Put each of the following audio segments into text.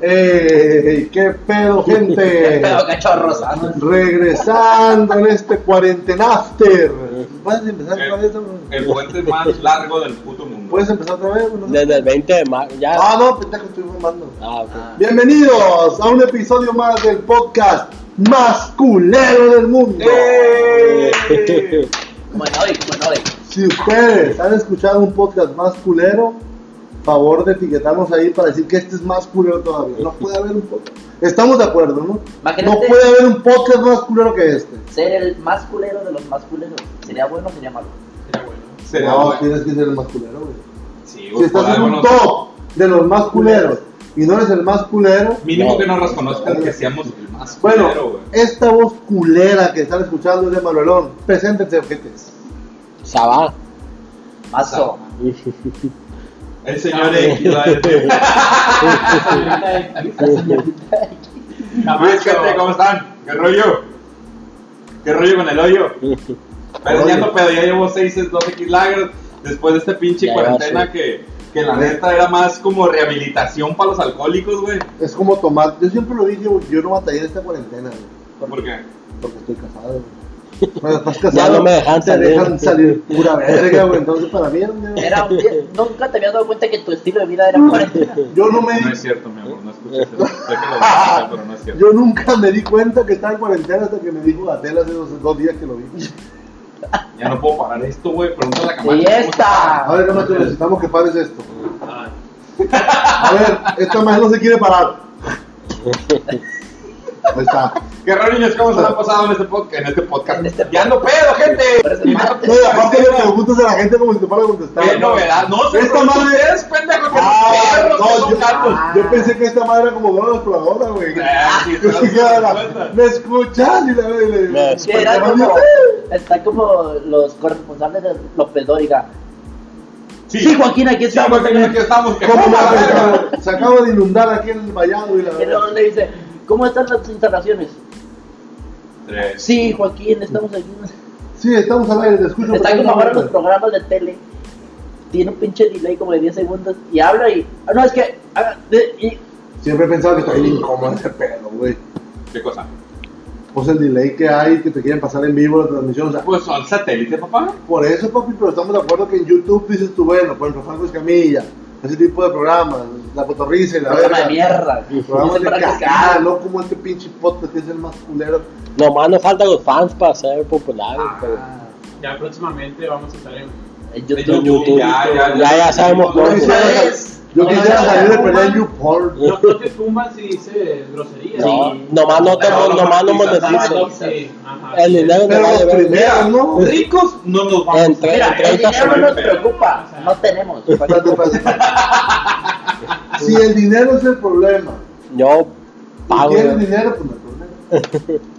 ¡Ey! ¿Qué pedo, gente? Pero cachorros. ah, Regresando en este cuarentenafter. ¿Puedes empezar otra vez? El puente más largo del puto mundo. ¿Puedes empezar otra vez? No. Desde el 20 de marzo, ya. Ah, no, pendejo, estoy fumando. Ah, ok. Bienvenidos a un episodio más del podcast más culero del mundo. ¡Eh! Bueno, hoy, bueno, hoy. Si ustedes han escuchado un podcast más culero, favor de etiquetarnos ahí para decir que este es más culero todavía. No puede haber un podcast. Estamos de acuerdo, ¿no? Imagínate- No puede haber un podcast más culero que este. Ser el más culero de los más culeros. ¿Sería bueno o sería malo? Sería no, bueno. tienes que ser el más culero, güey. Sí, Si güey, estás en un top de los más culeros y no eres el más culero, Mínimo No. que nos reconozcan que seamos el más bueno, culero, güey. esta voz culera que están escuchando es de Manuelón. Preséntense, objetos. Sabá. Mazo. El señor X va a decir. Luis, gente, ¿cómo están? ¿Qué rollo? ¿Qué rollo con el hoyo? Pero ya no pedo, ya llevo 6 2X lagers después de este pinche Ya cuarentena que, que la neta era más como rehabilitación para los alcohólicos, güey. Es como tomar. Yo siempre lo dije, güey, yo no batallé en esta cuarentena, güey. ¿Por qué? Porque estoy casado, güey. Cuando estás casado, Ya no me dejan te salir. dejan salir pura verga, güey. Entonces, para mí, era un- día- nunca te habías dado cuenta que tu estilo de vida era cuarentena. yo no me No es cierto, mi amor, no escuché eso. Sé que lo dijiste, pero no es cierto. yo nunca me di cuenta que estaba en cuarentena hasta que me dijo Gatel hace dos, dos días que lo vi. Ya no puedo parar esto, güey. Pregúntale a la Camacho. Y esta. A ver, Camacho, necesitamos que pares esto. A ver, esta más no se quiere parar. Ahí está. ¿Qué rollo, niños? ¿Cómo se han pasado en este podcast? En este podcast. En este ya no pedo, gente. Y y aparte le preguntas a la gente como si te fuera a contestar. Qué novedad. No, se Esta madre- ustedes, pendejo, que Ah, perros, no, yo, gatos. yo pensé que esta madre era como la exploradora, güey. Ah, sí. ¿Me escuchas? Y la le- Sí, está como los corresponsables de López Dóriga. Sí, Joaquín, aquí Sí, estamos. Joaquín, aquí estamos. que. Se acaba de inundar aquí en el vallado y la Y luego verdad. le dice, ¿cómo están las instalaciones? Tres. Sí, Joaquín, estamos aquí. Sí, estamos al aire, te escucho. Está como ahora los programas de tele. Tiene un pinche delay como de 10 segundos y habla y. ah, No, es que. ah, de- y- Siempre he pensado que está bien incómodo ese pedo, güey. ¿Qué cosa? Pues el delay que hay, que te quieren pasar en vivo la transmisión. O sea, Pues son satélites, papá. por eso, papi, pero estamos de acuerdo que en YouTube dices tú, bueno, por ejemplo, Franco Escamilla, ese tipo de programas, La Cotorriza y la programa de verga. mierda. Programas Dice de cagada, no como este pinche podcast que es el más culero. Nomás nos faltan los fans para ser populares. pero- Ya próximamente vamos a estar en. En YouTube. YouTube. Ya, ya, Ya, ya sabemos Yo cómo. yo quisiera salir de pelea en. YouPorn. No, no te tumbas si dice groserías. No, Sí. nomás no, te, nomás no monetizas. Ah. El dinero no va a los deber. primeros, ¿no? Ricos no nos vamos. Entre- Mira, el dinero no nos preocupa. No tenemos. Si el dinero es el problema, Yo pago. tienes dinero, pues no hay problema.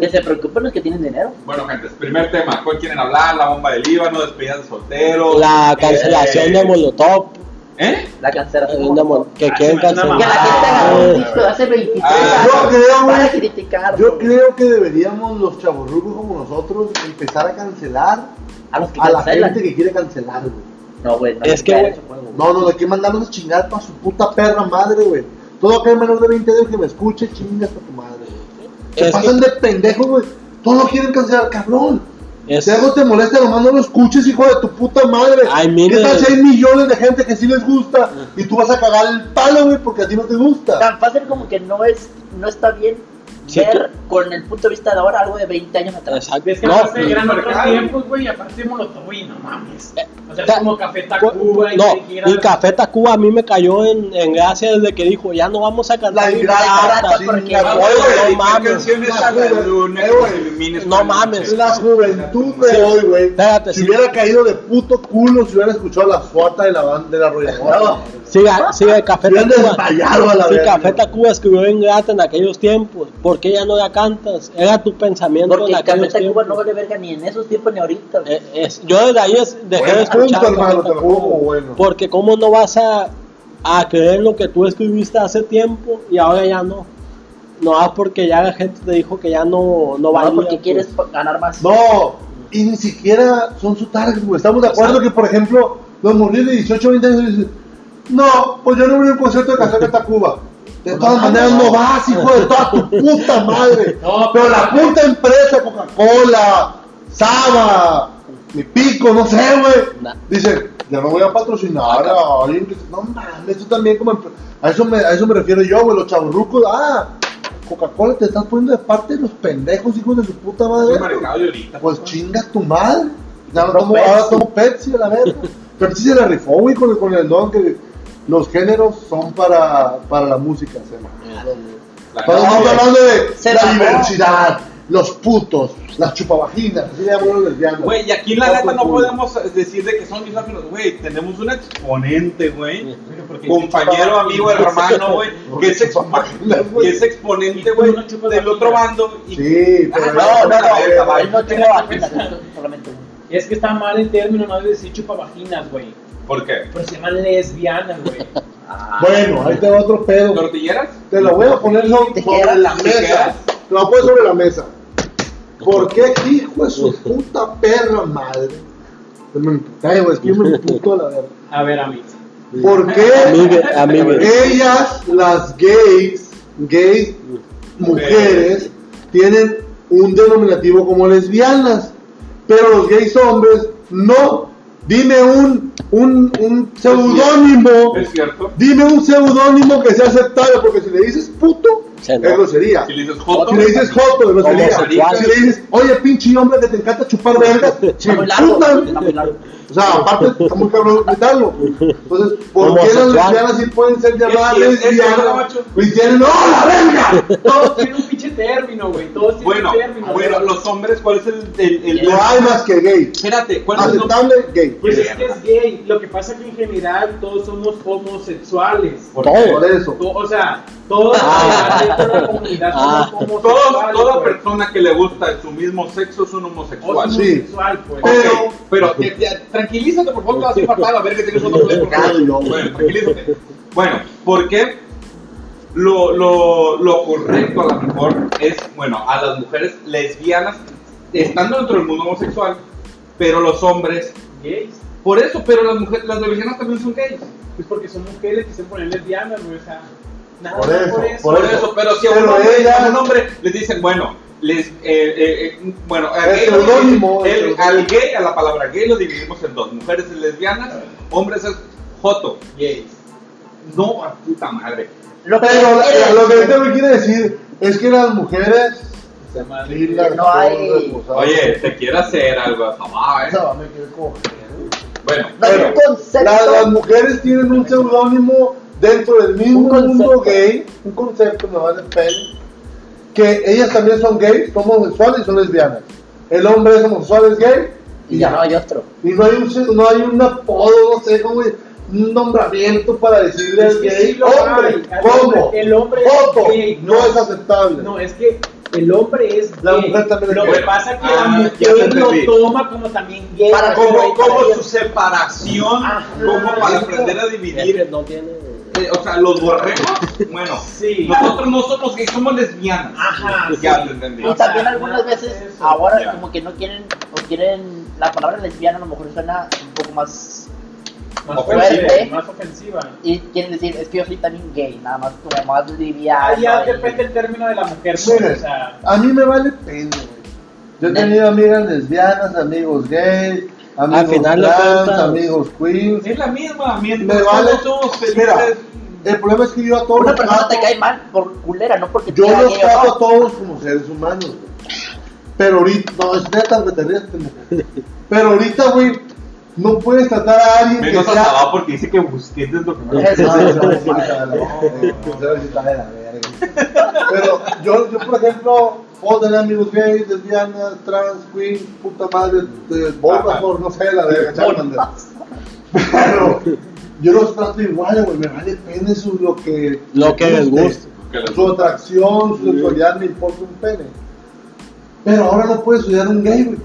Que se preocupen los que tienen dinero. Bueno, gente, primer tema. ¿Cuál quieren hablar? La bomba del Líbano, despedidas de solteros. La cancelación eh, de Molotov. ¿Eh? La cancelación. de Mol- que Ah, quieren me una Que la cancelar. gente agarró un Eh, disco de hace 23 Ah, años yo creo. Yo creo que deberíamos los chavorrucos como nosotros empezar a cancelar A los que a la gente que quiere cancelar, güey. No, güey. No Es que, güey, No, no, de que mandarlos a chingar para su puta perra madre, güey. Todo aquel menor de 20 años que me escuche, chingas a tu madre, güey. Se Es pasan de pendejos, güey. Todos lo quieren cancelar, cabrón. Es- Si algo te molesta, nomás no lo escuches, hijo de tu puta madre. Ay, mire. ¿Qué tal si hay millones de gente que sí les gusta y tú vas a cagar el palo, güey, porque a ti no te gusta? Tan fácil como que no es. No está bien Sí, ver con el punto de vista de ahora algo de 20 años atrás. Exacto. Es que No, aparte eran otros claro. tiempos, güey, y aparte Molotov, güey, no mames. O sea, es como Café cu- Tacuba y no, y Café Tacuba a mí me cayó en, en gracia desde que dijo, ya no vamos a La cantar porque- güey, güey, no ¿qué mames. La eh, güey. No mames. La juventud de Sí. hoy, güey. Espérate, Si sí. hubiera caído de puto culo si hubiera escuchado la suata de la banda de la arrolladora. Siga, siga Café Tacuba. la verga. Café Tacuba escribió Ingrata en aquellos tiempos, ¿por qué ya no la cantas? Era tu pensamiento Porque en aquellos tiempos. no vale verga ni en esos tiempos ni ahorita. Eh, es- yo desde ahí es- dejé de Buen escuchar. punto, hermano, te lo juro Tacuba. como bueno. Porque cómo no vas a, a creer lo que tú escribiste hace tiempo y ahora ya no. No, ah, porque ya la gente te dijo que ya no, no valía. No, porque pues. quieres ganar más. No, y ni siquiera son su target, güey. Estamos de acuerdo que, por ejemplo, los morrillos de 18 o 20 años dicen, no, pues yo no voy a un concierto de Café Tacuba. De todas maneras no vas, hijo de toda tu puta madre. No, pero la puta empresa, Coca-Cola, Saba, mi pico, no sé, güey. Nah. Dice, ya no voy a patrocinar a alguien que. No mames, eso también como. A eso me, a eso me refiero yo, güey, los chaburrucos. Ah, Coca-Cola te estás poniendo de parte de los pendejos, hijos de su puta madre. ahorita. Pues chinga tu madre. Ya no tomo, ahora tomo Pepsi a la verga. Pepsi se la rifó, güey, con el, con el don que los géneros son para, para la música. ¿sí? La Estamos hablando de Se la diversidad, los putos, las chupavaginas, así le llaman los lesbianos. Güey, y aquí la Todo neta no podemos decir de que son misóginos, güey. Tenemos un exponente, güey. Compañero, amigo, hermano, güey. Que es, que es exponente, güey, no del otro bando. Y Sí, pero Ah, No, no, no, él no tiene vaginas, solamente uno. Es que está mal el término, no debe decir chupavaginas, güey. ¿Por qué? Pero se llaman lesbianas, güey. bueno, ahí te va otro pedo. ¿Tortilleras? Te lo voy a poner so- sobre la mesa. Te lo voy a poner sobre la mesa. ¿Por qué hijo de su puta perra madre? Me güey, es que yo me emputo a la verga. A ver, amigos. ¿Por qué ellas, las gays, gays, mujeres, tienen un denominativo como lesbianas, pero los gays hombres no? Dime un, un, un seudónimo, Es cierto. dime un seudónimo que sea aceptable, porque si le dices puto, es grosería. Si le dices joto, Si le dices joto, es grosería. Si le dices, oye, pinche hombre que te encanta chupar vergas, largo. O sea, aparte está muy cabrón gritarlo. Entonces, ¿por qué las lesbianas sí pueden ser llamadas Es- es- es- lesbianas? Y tienen, ¡no, la verga! Todos tienen un pinche término, güey. Todos tienen Bueno, término. bueno, los hombres, ¿cuál es el, el, el- No hay más que gay. Espérate, ¿cuál es el? Aceptable, gay. Pues es que es gay. Lo que pasa es que en general todos somos homosexuales. ¿Por Todo. qué? Por eso. To- O sea, todos Ah. de la comunidad Ah. somos Todo- homosexuales. toda pues. persona que le gusta su mismo sexo es un homosexual. Sí. homosexual, pues. Pero- pero, ya- ya, tranquilízate, por favor, te vas a infartar a ver que tienes otro yo. Bueno, tranquilízate. Bueno, porque lo, lo, lo correcto a lo mejor es, bueno, a las mujeres lesbianas estando dentro del mundo homosexual, pero los hombres, Gays. por eso, pero las mujeres, las lesbianas también son gays. Pues porque son mujeres que se ponen lesbianas, güey. O sea, nada Por eso, por eso. por Por eso, pero si a un, hombre, ella- a un hombre les dicen, bueno, les, eh, eh, eh, bueno, a El gay el al gay, a la palabra gay lo dividimos en dos, mujeres es lesbianas, hombres es joto, gays. No, a puta madre. Lo que Pero la- lo que ahorita me quiere decir es que las mujeres. Se No hay-. Oye, te quiere hacer algo, jamás, ¿eh? Esa me quiere coger. Bueno, No la- las mujeres tienen un seudónimo dentro del mismo Un concepto. mundo gay, un concepto, me vale pene, que ellas también son gays, son homosexuales y son lesbianas. El hombre es homosexual, es gay, Y ya no hay otro. Y no hay un, se- no hay un apodo, no sé, como un nombramiento para decirle al que gay, hombre, ¿cómo? hombre- el hombre es Foto, no no. es aceptable. No, es que el hombre es La gay. mujer también es Lo gay. que pasa es que Ah, la mujer lo entendí. toma como también gay. Para como, como su separación, Ajá. como para aprender a Es dividir. que no tiene. eh, O sea, los borregos, bueno, Sí. nosotros no somos gays, somos lesbianas. Ajá, Ya sí. entendí. Y también algunas veces, ahora Ya. como que no quieren, o quieren, la palabra lesbiana a lo mejor suena un poco más, Más Fuerte. fuerte, más ofensiva. y quieren decir, es que yo soy también gay, nada más como más liviano. Ah, ya depende el término de la mujer, pues, Mire, o sea, a mí me vale pena, güey. Yo he tenido amigas lesbianas, amigos gays, amigos final trans, amigos queens. Es la misma, mientras Me vale. todos Mira, el problema es que yo a todos Una persona te cae mal por culera, no porque Yo los trato a todos como seres humanos, güey. Pero ahorita, no, es neta, güey, te ríes. Pero ahorita, güey, no puedes tratar a alguien Menos que sea... Sabá porque dice que Busquets es lo que No, no, no. Pero yo, yo, por ejemplo, puedo tener amigos gays, lesbianas, trans, queens, puta madre, de Bulbasaur, no sé, la verga, Charmander. Pero yo los trato igual, güey, me vale pene su, lo que... Lo que les gusta. Su atracción, su sexualidad, me importa un pene. Pero ahora no puedes a un gay, güey.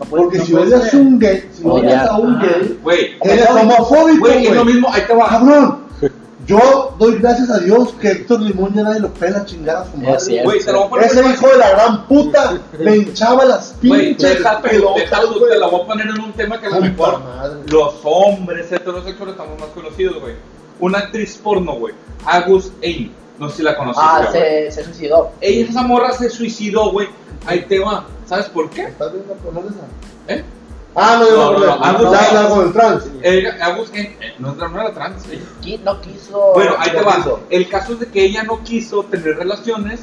No puedes- Porque no si odias un gay, si odias a un Ah. gay, Güey, eres homofóbico, güey, es lo mismo, ahí te va. Cabrón, yo doy gracias a Dios que Héctor Limón ya nadie lo pela chingar a su madre. Es cierto. Güey, te lo voy a poner Ese hijo de la gran puta me hinchaba las pinches güey. te la voy a poner en un tema que a lo mejor madre. los hombres heterosexuales estamos más conocidos, güey. Una actriz porno, güey. Agus Amy. No sé si la conoces. Ah, se suicidó. Ella, esa morra se suicidó, güey. Ahí te va. ¿Sabes por qué? ¿Estás viendo? ¿Eh? Ah, no, yo No, no, no, así. habla con el trans. Ella, Agus, eh, eh, no, no era trans. No quiso. Bueno, ahí te no va. quiso. El caso es de que ella no quiso tener relaciones.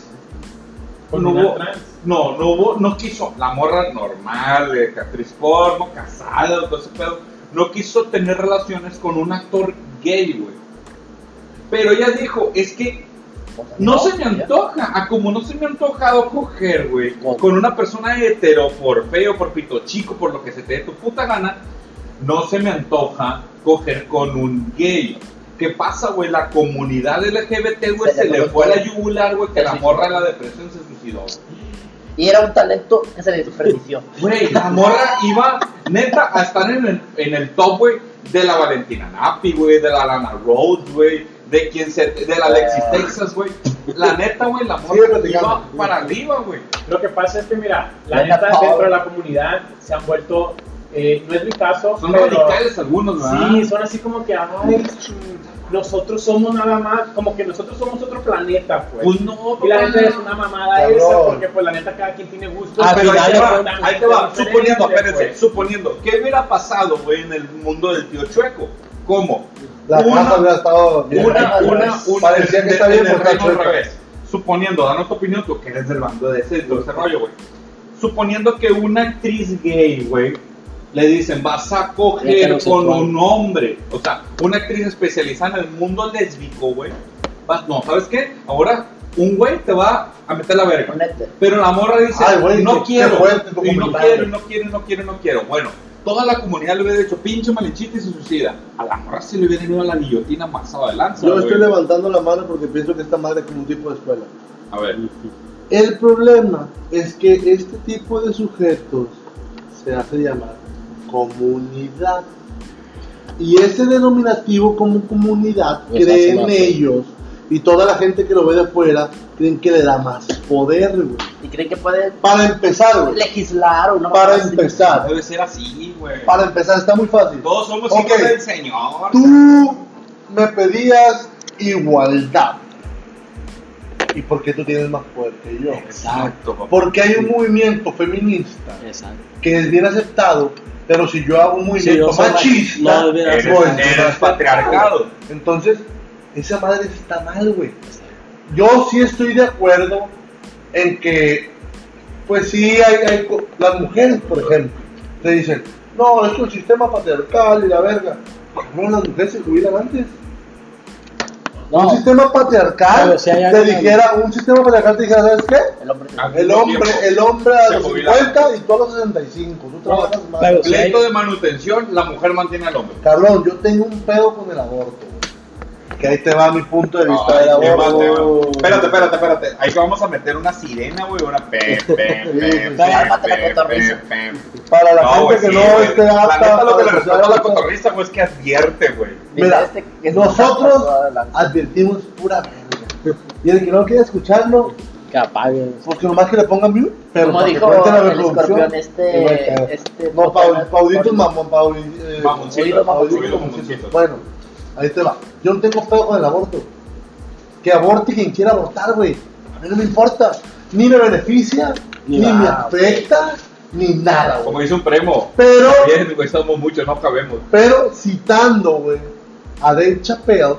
Con no una hubo, trans. no, no hubo, no quiso. La morra normal, de actriz porno, casada, todo ese pedo. No quiso tener relaciones con un actor gay, güey. Pero ella dijo, es que no se me antoja, a como no se me ha antojado coger, güey, Con- una persona hetero, por feo, por pito chico, por lo que se te dé tu puta gana, no se me antoja coger con un gay. ¿Qué pasa, güey? La comunidad LGBT, güey, Se se, le fue a la yugular, güey, que la morra de la depresión se suicidó. Y era un talento que se le desperdició. Güey, la morra iba, neta, a estar en el, en el top, güey, de la Valentina Napi, güey, de la Lana Rhodes, güey, de quien se, de la Alexis Ah. Texas, güey. La neta, güey, la morra platicando. iba para arriba, güey. Lo que pasa es que, mira, la neta, dentro de la comunidad se han vuelto, eh, no es mi caso, Son pero radicales algunos, ¿verdad? sí, son así como que, ay, nosotros somos nada más, como que nosotros somos otro planeta, pues. Pues no, y la neta es una mamada Cabrón. esa, porque pues la neta cada quien tiene gustos. Ah, Pero ahí te va, ahí te va, suponiendo, diferentes, espérense, pues. suponiendo, ¿qué hubiera pasado, güey, en el mundo del tío Chueco? ¿Cómo? La Una- casa hubiera estado bien. Una, una, una, Parecía que está en bien porque. Suponiendo, danos tu opinión, tú que eres del bando de ese, de ese rollo, güey. Suponiendo que una actriz gay, güey, le dicen, vas a coger con un hombre. O sea, una actriz especializada en el mundo lésbico, güey. vas- No, ¿sabes qué? Ahora un güey te va a meter la verga. Pero la morra dice, Ay, güey, no quiero, fuerte y no quiero, y no quiero, y no quiero, y no quiero. Bueno, toda la comunidad le hubiera dicho, pinche malinchita y se suicida. A la morra se le hubiera ido a la guillotina más adelante. Yo estoy levantando la mano porque pienso que esta madre es como un tipo de escuela. A ver, El problema es que este tipo de sujetos se hace llamar comunidad. Y ese denominativo como comunidad creen ellos y toda la gente que lo ve de afuera creen que le da más poder, güey. Y creen que puede Para empezar, güey. legislar o no. Para empezar. debe ser así, güey. Para empezar, está muy fácil. Todos somos Ok. hijos del Señor. Tú me pedías igualdad. ¿Y por qué tú tienes más poder que yo? Exacto, papá. Porque hay un movimiento feminista Exacto. que es bien aceptado, pero si yo hago un movimiento machista, no, mira, Eres, pues, eres no es patriarcado. entonces esa madre está mal, güey. Yo sí estoy de acuerdo en que, pues sí, hay, las mujeres, por ejemplo, te dicen, no, es el sistema patriarcal y la verga. No, las mujeres se jubilan antes. No, un sistema patriarcal si te alguien- dijera, un sistema patriarcal te dijera, ¿sabes qué? El hombre. El hombre, el hombre a los jubila 50 y tú a los 65. Tú trabajas más. si hay- Pleito de manutención, la mujer mantiene al hombre. Cabrón, yo tengo un pedo con el aborto. Que ahí te va mi punto de vista Ay, mal tema. Espérate, espérate, espérate. Ahí que vamos a meter una sirena, güey. Una pe, pe, pe, pe, Cálmate la pe, cotorriza. pe, pe. Para la No, gente güey, que sí, no esté La apta lo que le respeto a la cotorriza, güey, es que advierte, güey. Mira, Este que es nosotros de lanza. advertimos pura verga. Y el que no quiere escucharlo, que apaguen. porque nomás que le pongan mute, pero Como dijo la el escorpión, este. este No, mamón, eh, Mamoncitos, Paulitos mamoncitos, mamoncitos. mamoncitos. Bueno, ahí te va. Yo no tengo pedo con el aborto. Que aborte quien quiera abortar, güey. A mí no me importa. Ni me beneficia, Ni ni, me afecta, ni nada, Como güey. dice un primo. Pero, Bien, güey, somos muchos, no cabemos. pero citando, güey, a Dave Chappelle,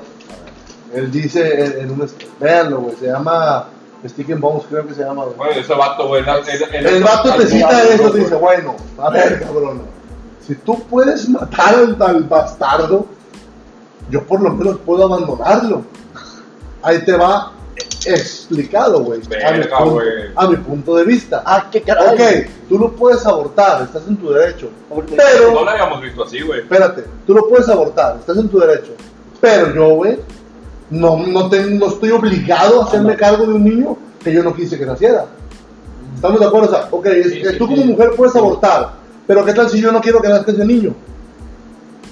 él dice en, en un. Véanlo, güey, se llama Stick and Bones, creo que se llama, güey. Bueno, ese vato, güey. el- el- El vato te cita eso, te dice, bueno, a ver, cabrón, si tú puedes matar al, al bastardo, yo por lo menos puedo abandonarlo. Ahí te va explicado, güey, a, mi punto- güey. a mi punto de vista. Ah, qué caray. Ok, tú lo puedes abortar, estás en tu derecho. No Pero, lo habíamos visto así, güey. espérate, tú lo puedes abortar, estás en tu derecho. Pero yo, güey, no, no, te- no estoy obligado a hacerme cargo de un niño que yo no quise que naciera. ¿Estamos de acuerdo? O sea, ok, es Sí, tú sí. como mujer puedes abortar, pero ¿qué tal si yo no quiero que nazca ese niño?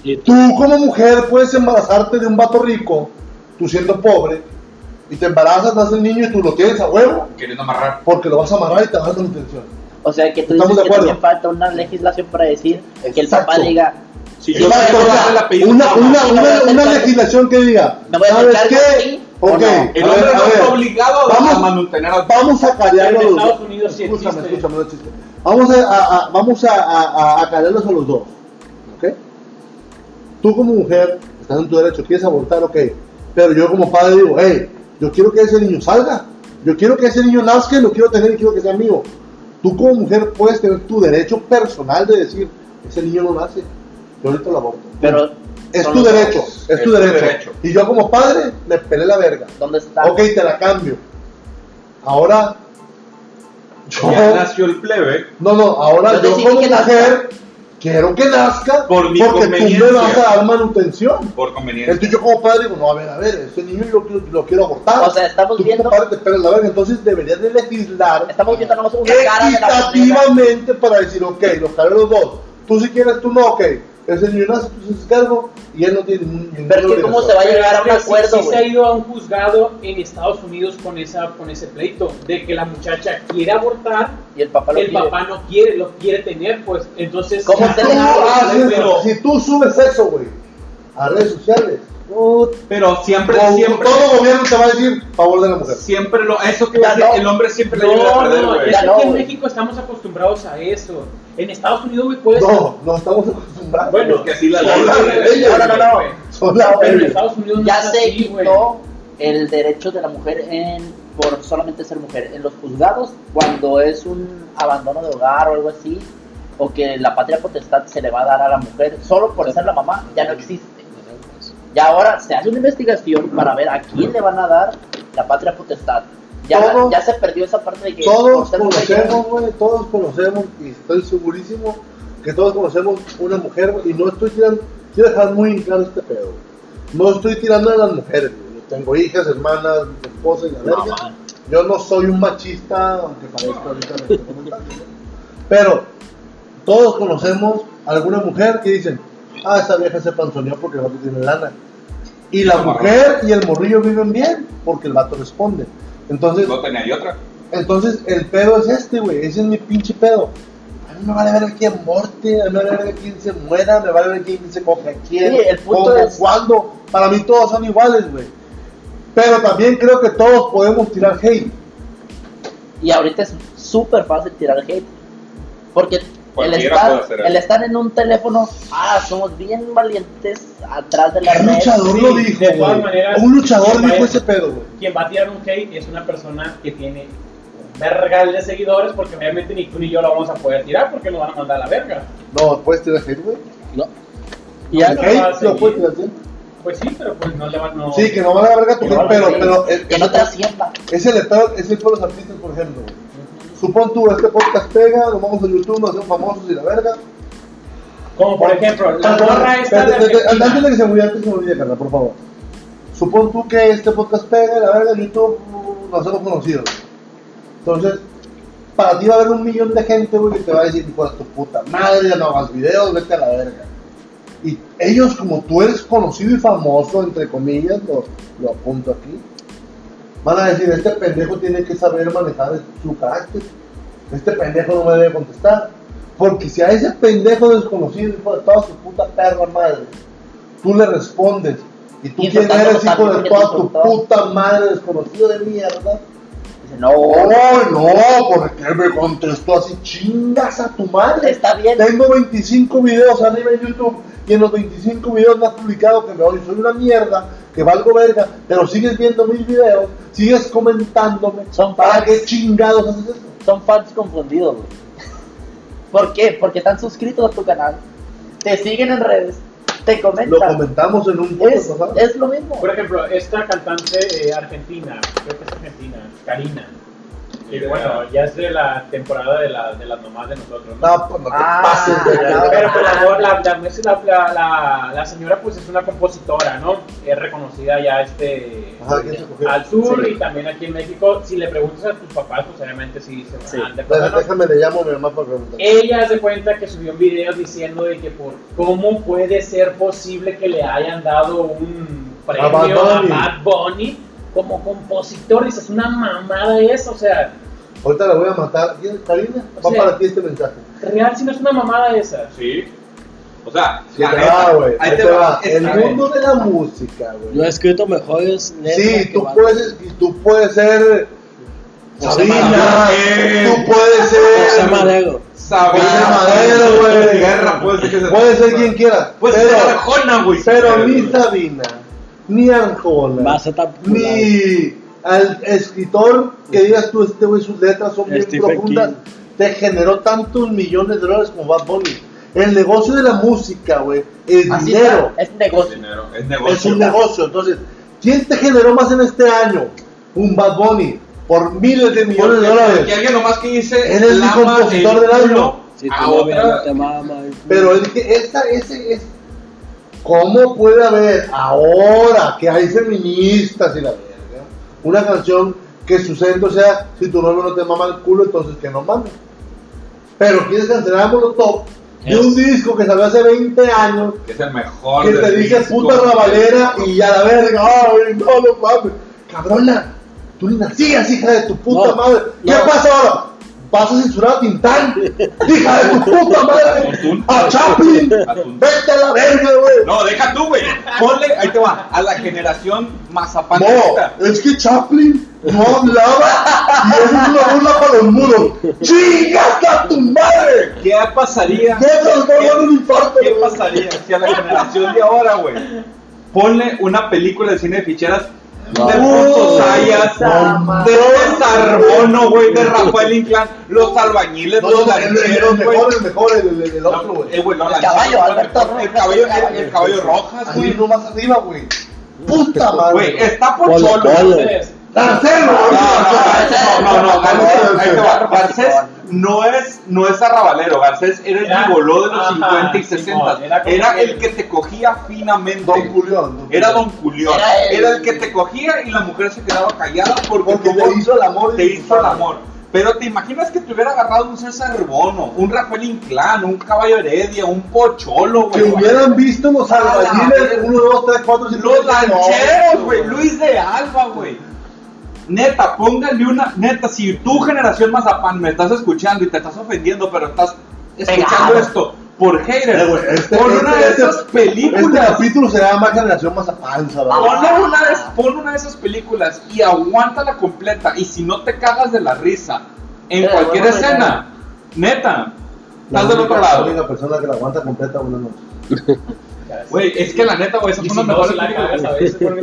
Y tú, como mujer puedes embarazarte de un vato rico, tú siendo pobre, y te embarazas, nace el niño y tú lo tienes a huevo, Queriendo amarrar. porque lo vas a amarrar y te vas a dar manutención. O sea que tú Estamos dices de que también falta una legislación para decir que el papá diga, Si yo Exacto, quiero o sea, darle el apellido una, a una, no a una, una legislación que diga, a hacer ¿sabes qué? Ok, ¿O no? El a hombre ver, a no está obligado a Vamos- mantener al Vamos a a Estados. Unidos sí escúchame, existe. escúchame, no existe. Vamos a, a- a- vamos a, a, a- a callarlos a los dos. Tú como mujer, estás en tu derecho, quieres abortar, ok. Pero yo como padre digo, hey, yo quiero que ese niño salga. Yo quiero que ese niño nazca y lo quiero tener y quiero que sea mío. Tú como mujer puedes tener tu derecho personal de decir, ese niño no nace. Yo ahorita lo aborto. Pero, Es tu derecho, es, tu derecho. Y yo como padre me pelé la verga. ¿Dónde está? Ok, te la cambio. Ahora, yo. Ya nació el plebe. No, no, ahora Yo yo, como mujer quiero que nazca Por mi porque tú me vas a dar manutención. Por conveniencia. Entonces yo como padre digo, no, a ver, a ver, ese niño yo lo, lo quiero abortar. O sea, estamos tú viendo- como padre te pelas la verga, entonces deberías de legislar Estamos viendo una cara de la equitativamente para decir, ok, los caros los dos. Tú si quieres, tú no, ok. Ese niño nace, tú se cargo y él no tiene ningún Pero es que cómo se va a llegar a un Pero sí- acuerdo, sí se ha ido a un juzgado en Estados Unidos con esa con ese pleito de que la muchacha quiere abortar, Y el papá lo el quiere. papá no quiere, lo quiere tener, pues entonces ¿Cómo ya se no le- hay Ah, sí, pero- si tú subes eso, güey, a redes sociales, Pero siempre, todo, siempre, todo gobierno te va a decir favor de la mujer. siempre lo. Eso que no. el hombre siempre le ayuda a No, perder, no, Ya que no, aquí en. México estamos acostumbrados a eso. En Estados Unidos, güey, puedes. No, no estamos acostumbrados. Bueno, Es que así la ley. No, no, no, no. güey. Son No, Pero en. Estados Unidos no Ya es se quitó el derecho de la mujer en por solamente ser mujer. En los juzgados, cuando es un abandono de hogar o algo así, o que la patria potestad se le va a dar a la mujer solo por ser la mamá, ya no existe. Y ahora se hace una investigación para ver a quién le van a dar la patria potestad. Ya, Todos- ya se perdió esa parte de que Todos conocemos, güey, todos conocemos, y estoy segurísimo que todos conocemos una mujer, y no estoy tirando, quiero dejar muy en claro este pedo. No estoy tirando a las mujeres. Yo tengo hijas, hermanas, esposa y la verga. Mamá. Yo no soy un machista, aunque parezca ahorita en este comentario, ¿no? Pero todos conocemos a alguna mujer que dicen, ah, esa vieja se panzoneó porque vato tiene lana. Y la mujer y el morrillo viven bien porque el vato responde. Entonces, No tenía y otra. entonces el pedo es este, güey. Ese es mi pinche pedo. A mí me vale ver quién morte, a mí me vale ver quién se muera, me vale ver quién se coge a quién, Sí, el punto cómo, es- cuándo. Para mí todos son iguales, güey. Pero también creo que todos podemos tirar hate. Y ahorita es súper fácil tirar hate. Porque el estar, puede hacer eso. el estar en un teléfono, ah, somos bien valientes atrás de la Un red. luchador sí, lo dijo, de todas güey. maneras, Un luchador dijo ese pedo, güey. Quien va a tirar un hate es una persona que tiene un vergal de seguidores porque obviamente ni tú ni yo lo vamos a poder tirar porque nos van a mandar a la verga. No, puedes tirar hate, güey. No. Y El no lo va a hate lo puedes tirar siempre. Pues sí, pero pues no le van no. Sí, que no van a la verga tu hate, pero, pero el- que no. Es el pedo, es el pedo de los artistas, por ejemplo. güey. Supón tú, este podcast pega, nos vamos a YouTube, nos hacemos famosos y la verga. Como por ejemplo, la morra esta de Argentina. Antes de que se me olvide, antes de que se me olvide, Carla, por favor. Supón tú que este podcast pega, la verga, YouTube, nos hemos conocido. Entonces, para ti va a haber un millón de gente, güey, que te va a decir, hijo de tu puta madre, ya no hagas videos, vete a la verga. Y ellos, como tú eres conocido y famoso, entre comillas, lo, lo apunto aquí, van a decir, este pendejo tiene que saber manejar su carácter. Este pendejo no me debe contestar. Porque si a ese pendejo desconocido, hijo de toda su puta perra madre, tú le respondes y tú quién eres, hijo de toda tu puta madre desconocido de mierda, Dice, no, ¡Oh, no! porque me contestó así? ¡Chingas a tu madre! está bien. Tengo 25 videos arriba en YouTube y en los 25 videos me has publicado que me oye, soy una mierda, que valgo verga, pero sigues viendo mis videos, sigues comentándome. Son ¿Para fans. qué chingados haces eso? Son fans confundidos, güey. ¿Por qué? Porque están suscritos a tu canal, te siguen en redes, te Lo comentan. comentamos en un podcast Es, pasado. es lo mismo. Por ejemplo, esta cantante eh, argentina, creo que es argentina, Karina. Y Idea. bueno, ya es de la temporada de, la, de las mamás de nosotros, ¿no? No, pues no te Ah, pases no. Pero pues la, la, la, la, la- la señora pues es una compositora, ¿no? Es reconocida ya este Ajá, ¿quién se cogió? al sur Sí. y también aquí en México. Si le preguntas a tus papás, pues obviamente sí se van Sí. a Déjame, acuerdo, ¿no? déjame, le llamo a mi mamá para preguntar. Ella hace cuenta que subió un video diciendo de que por cómo puede ser posible que le hayan dado un premio Bad a. Bad Bunny como compositor. Dices, es una mamada eso, o sea, Ahorita la voy a matar. ¿Quién? Karina, va para ti este mensaje. real si no es una mamada esa. Sí. O sea, Sí, la te neta, va, güey. ahí ahí te te va. va. El Está bien. mundo de la música, Yo he güey. escrito mejores letras Sí, tú puedes, tú puedes ser José Sabina, tú puedes José ser Madero. Sabina, José Madero, güey. Guerra, puede ser que se- Puede ser quien quiera. Puede ser Arjona, güey. pero ni güey. Sabina, ni a tan popular. ni al escritor que digas tú, este güey, sus letras son bien Stephen profundas, King. te generó tantos millones de dólares como Bad Bunny. El negocio de la música, güey, es Así dinero. está, es negocio. Dinero, es negocio. Es un negocio. Entonces, ¿quién te generó más en este año? Un Bad Bunny. Por miles de millones de dólares. porque alguien nomás que dice Él es lama compositor el del año. Si a tu novia no otra te mama. Pero es que esa, ese es. ¿Cómo puede haber ahora que hay feministas y la verga? Una canción que su centro sea: si tu novio no te mama el culo, entonces que no mames. Pero quieres cancelar a Molotov de un disco que salió hace 20 años que es el mejor que te dice puta rabalera y a la verga, ay, no, no mames. Cabrona, tú ni nacías, hija de tu puta No, madre. ¿Qué no. pasa ahora? ¿Vas a censurar a Tintán? hija de tu puta madre. A Chaplin. Vete a la verga, güey. No, deja tú, güey. Ponle, ahí te va, a la generación mazapán. No, es que Chaplin no hablaba y es una burla para los mudos. ¡Chingas a tu madre! ¿Qué pasaría? Un infarto, ¿Qué güey. pasaría si a la generación de ahora, güey? Ponle una película de cine de ficheras de Alfonso Sayas, de Sarbono, güey, de Rafael Inclán, los albañiles, No, los lancheros, güey. mejor, el mejor, el, el, el otro, güey. Eh, El caballo, Alberto el Rojas, caballo, el caballo. el, el caballo rojas, güey. no más arriba, güey. Puta madre. Güey, está por solo. güey. No, no, no, no, Garcés, no es, no es arrabalero, Garcés era el gigoló de los ajá, 50 y Simón, 60. era que- el que te cogía finamente. Don Julián. Era Julián. Don Culión. Era el- Era el que te cogía y la mujer se quedaba callada porque, te hizo el amor. te hizo el amor. Pero te imaginas que te hubiera agarrado un César Bono, un Rafael Inclán, un Caballo Heredia, un Pocholo, Que güey. hubieran visto los albañiles verga. 1, 2, 3, 4, 5, Los lancheros, güey. Luis de Alba, güey. Neta, póngale una. Neta, si tu generación Mazapán me estás escuchando y te estás ofendiendo, pero estás escuchando Pegado. esto por hater, Eh, este- pon este- una de este- esas Este películas. capítulo se llama Generación. Ponle una, de, pon una de esas películas y aguántala completa. Y si no te cagas de la risa en Eh, cualquier bueno, escena, neta, La estás del otro La lado. única persona que la aguanta completa, una noche. Güey, es que la neta, güey, esa y fue si una no, mejor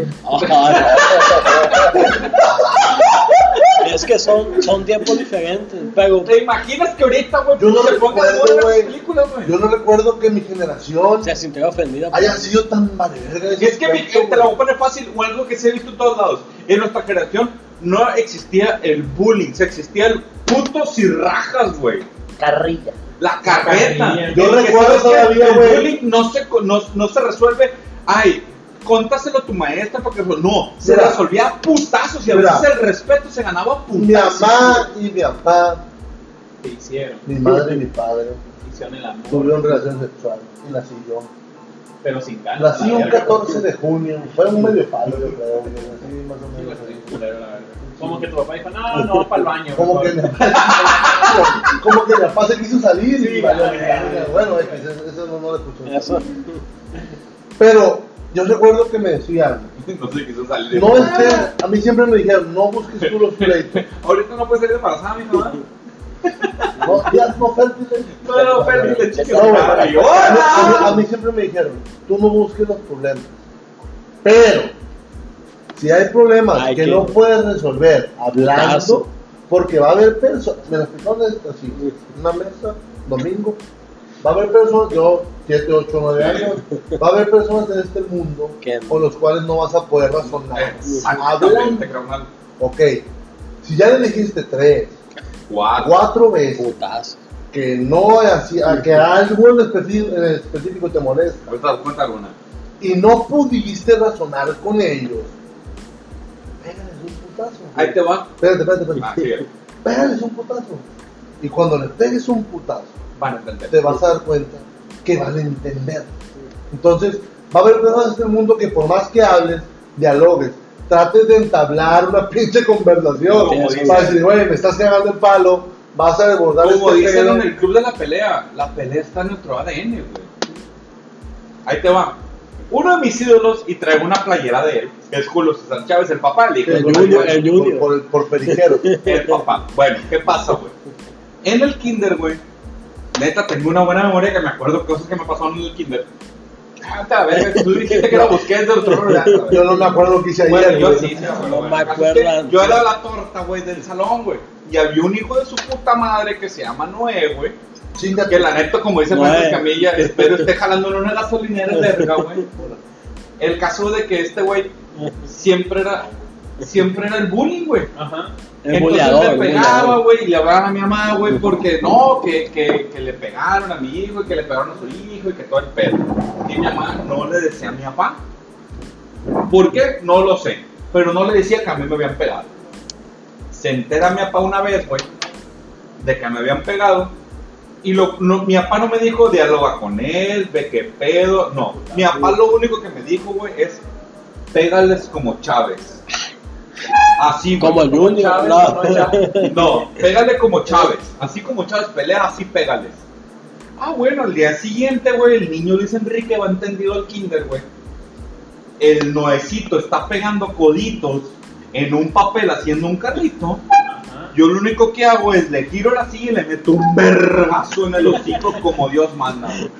es que son, son tiempos diferentes, pero ¿Te imaginas que ahorita, güey, Yo no se ponga de moda las películas, güey? Yo no recuerdo que mi generación se sintió ofendida. haya sido tan ese Es que mi- te la voy a poner fácil, o algo que se ha visto en todos lados. En nuestra generación no existía el bullying, se existía el putos y rajas, güey. Carrilla. La carreta. Carrilla. Yo El recuerdo todavía, El güey. bullying no se, co- no, no se resuelve. Ay, contáselo a tu maestra porque no, se Mira. resolvía a putazos y a Mira. veces el respeto se ganaba a Mi putazos. mamá y mi papá, Te hicieron. mi madre y mi padre Hicieron el amor. tuvieron relación sexual y nací yo. Pero sin ganas. Nací un verga. 14 de junio, fue un medio palo, yo creo, más o menos. Como que tu papá dijo, no, no, para el baño. Como que, mejor". mi papá, como que mi papá se quiso salir y valió verga. bueno, X, eso, eso no, no lo escuché. Eso. Pero yo recuerdo que me decían, No quiso salir. no estés, a mí siempre me dijeron, no busques tú los pleitos, Ahorita no puede salir embarazada, mi mamá. No, no fértiles. No no. No, a, mí, siempre me dijeron, tú no busques los problemas. Pero, si hay problemas que, que, no puedes resolver hablando, caso. porque va a haber personas, me lo explicaron así, una mesa, domingo, va a haber personas, yo, 7, 8, 9 años, va a haber personas en este mundo con los cuales no vas a poder razonar. Hablando. Ok, si ya le dijiste Cuatro, veces. Que no es así, a que algo en eh, específico, te molesta. Y no pudiste razonar con ellos. Pégales un putazo. Ahí te va. Espérate, espérate, espérate. Pégales un putazo. Y cuando les pegues un putazo. Te vas a dar cuenta que van a entender. Entonces, va a haber personas en este mundo que por más que hables, dialogues, trates de entablar una pinche conversación. Como para dicen. decir, güey, me estás cagando el palo, vas a desbordar Como este dicen pedo". en el club de la pelea, la pelea está en nuestro ADN, güey. ahí te va. Uno de mis ídolos, y traigo una playera de él, es Julio César Chávez, el papá, el hijo de El Julio el Junior. Por, por. El papá. Bueno, ¿qué pasa, güey? En el kinder, güey, neta, tengo una buena memoria que me acuerdo cosas que me pasaron en el kinder. Ah, a ver, tú dijiste que era Busquets del otro lado, güey. Yo no me acuerdo lo que hice Bueno, ayer. yo güey. sí, No güey. me acuerdo. Yo era la torta, güey, del salón, güey. Y había un hijo de su puta madre que se llama Noé, güey. Chinga, Que la neta, como dice Noé. Francis Camilla, espero esté jalando en una gasolinera verga, güey. El caso de que este güey siempre era, siempre era el bullying, güey. Ajá. El Entonces le el pegaba, güey, y le hablaban a mi mamá, güey, porque no, que, que, que le pegaron a mi hijo y que le pegaron a su hijo y que todo el pedo. Y mi mamá no le decía a mi papá. ¿Por qué? No lo sé. Pero no le decía que a mí me habían pegado. Se entera mi papá una vez, güey, de que me habían pegado. Y lo, no- mi papá no me dijo dialoga con él, ve qué pedo. No. Mi papá lo único que me dijo, güey, es pégales como Chávez. Así, güey. Como el Junior, Chávez, no. no, Chávez. No, pégale como Chávez. Así como Chávez pelea, así pégales. Ah, bueno, al día siguiente, güey, el niño Luis Enrique va entendido al kinder, güey. El Noecito está pegando coditos en un papel haciendo un carrito. Ajá. Yo lo único que hago es le tiro la silla y le meto un vergazo en el hocico como Dios manda, güey.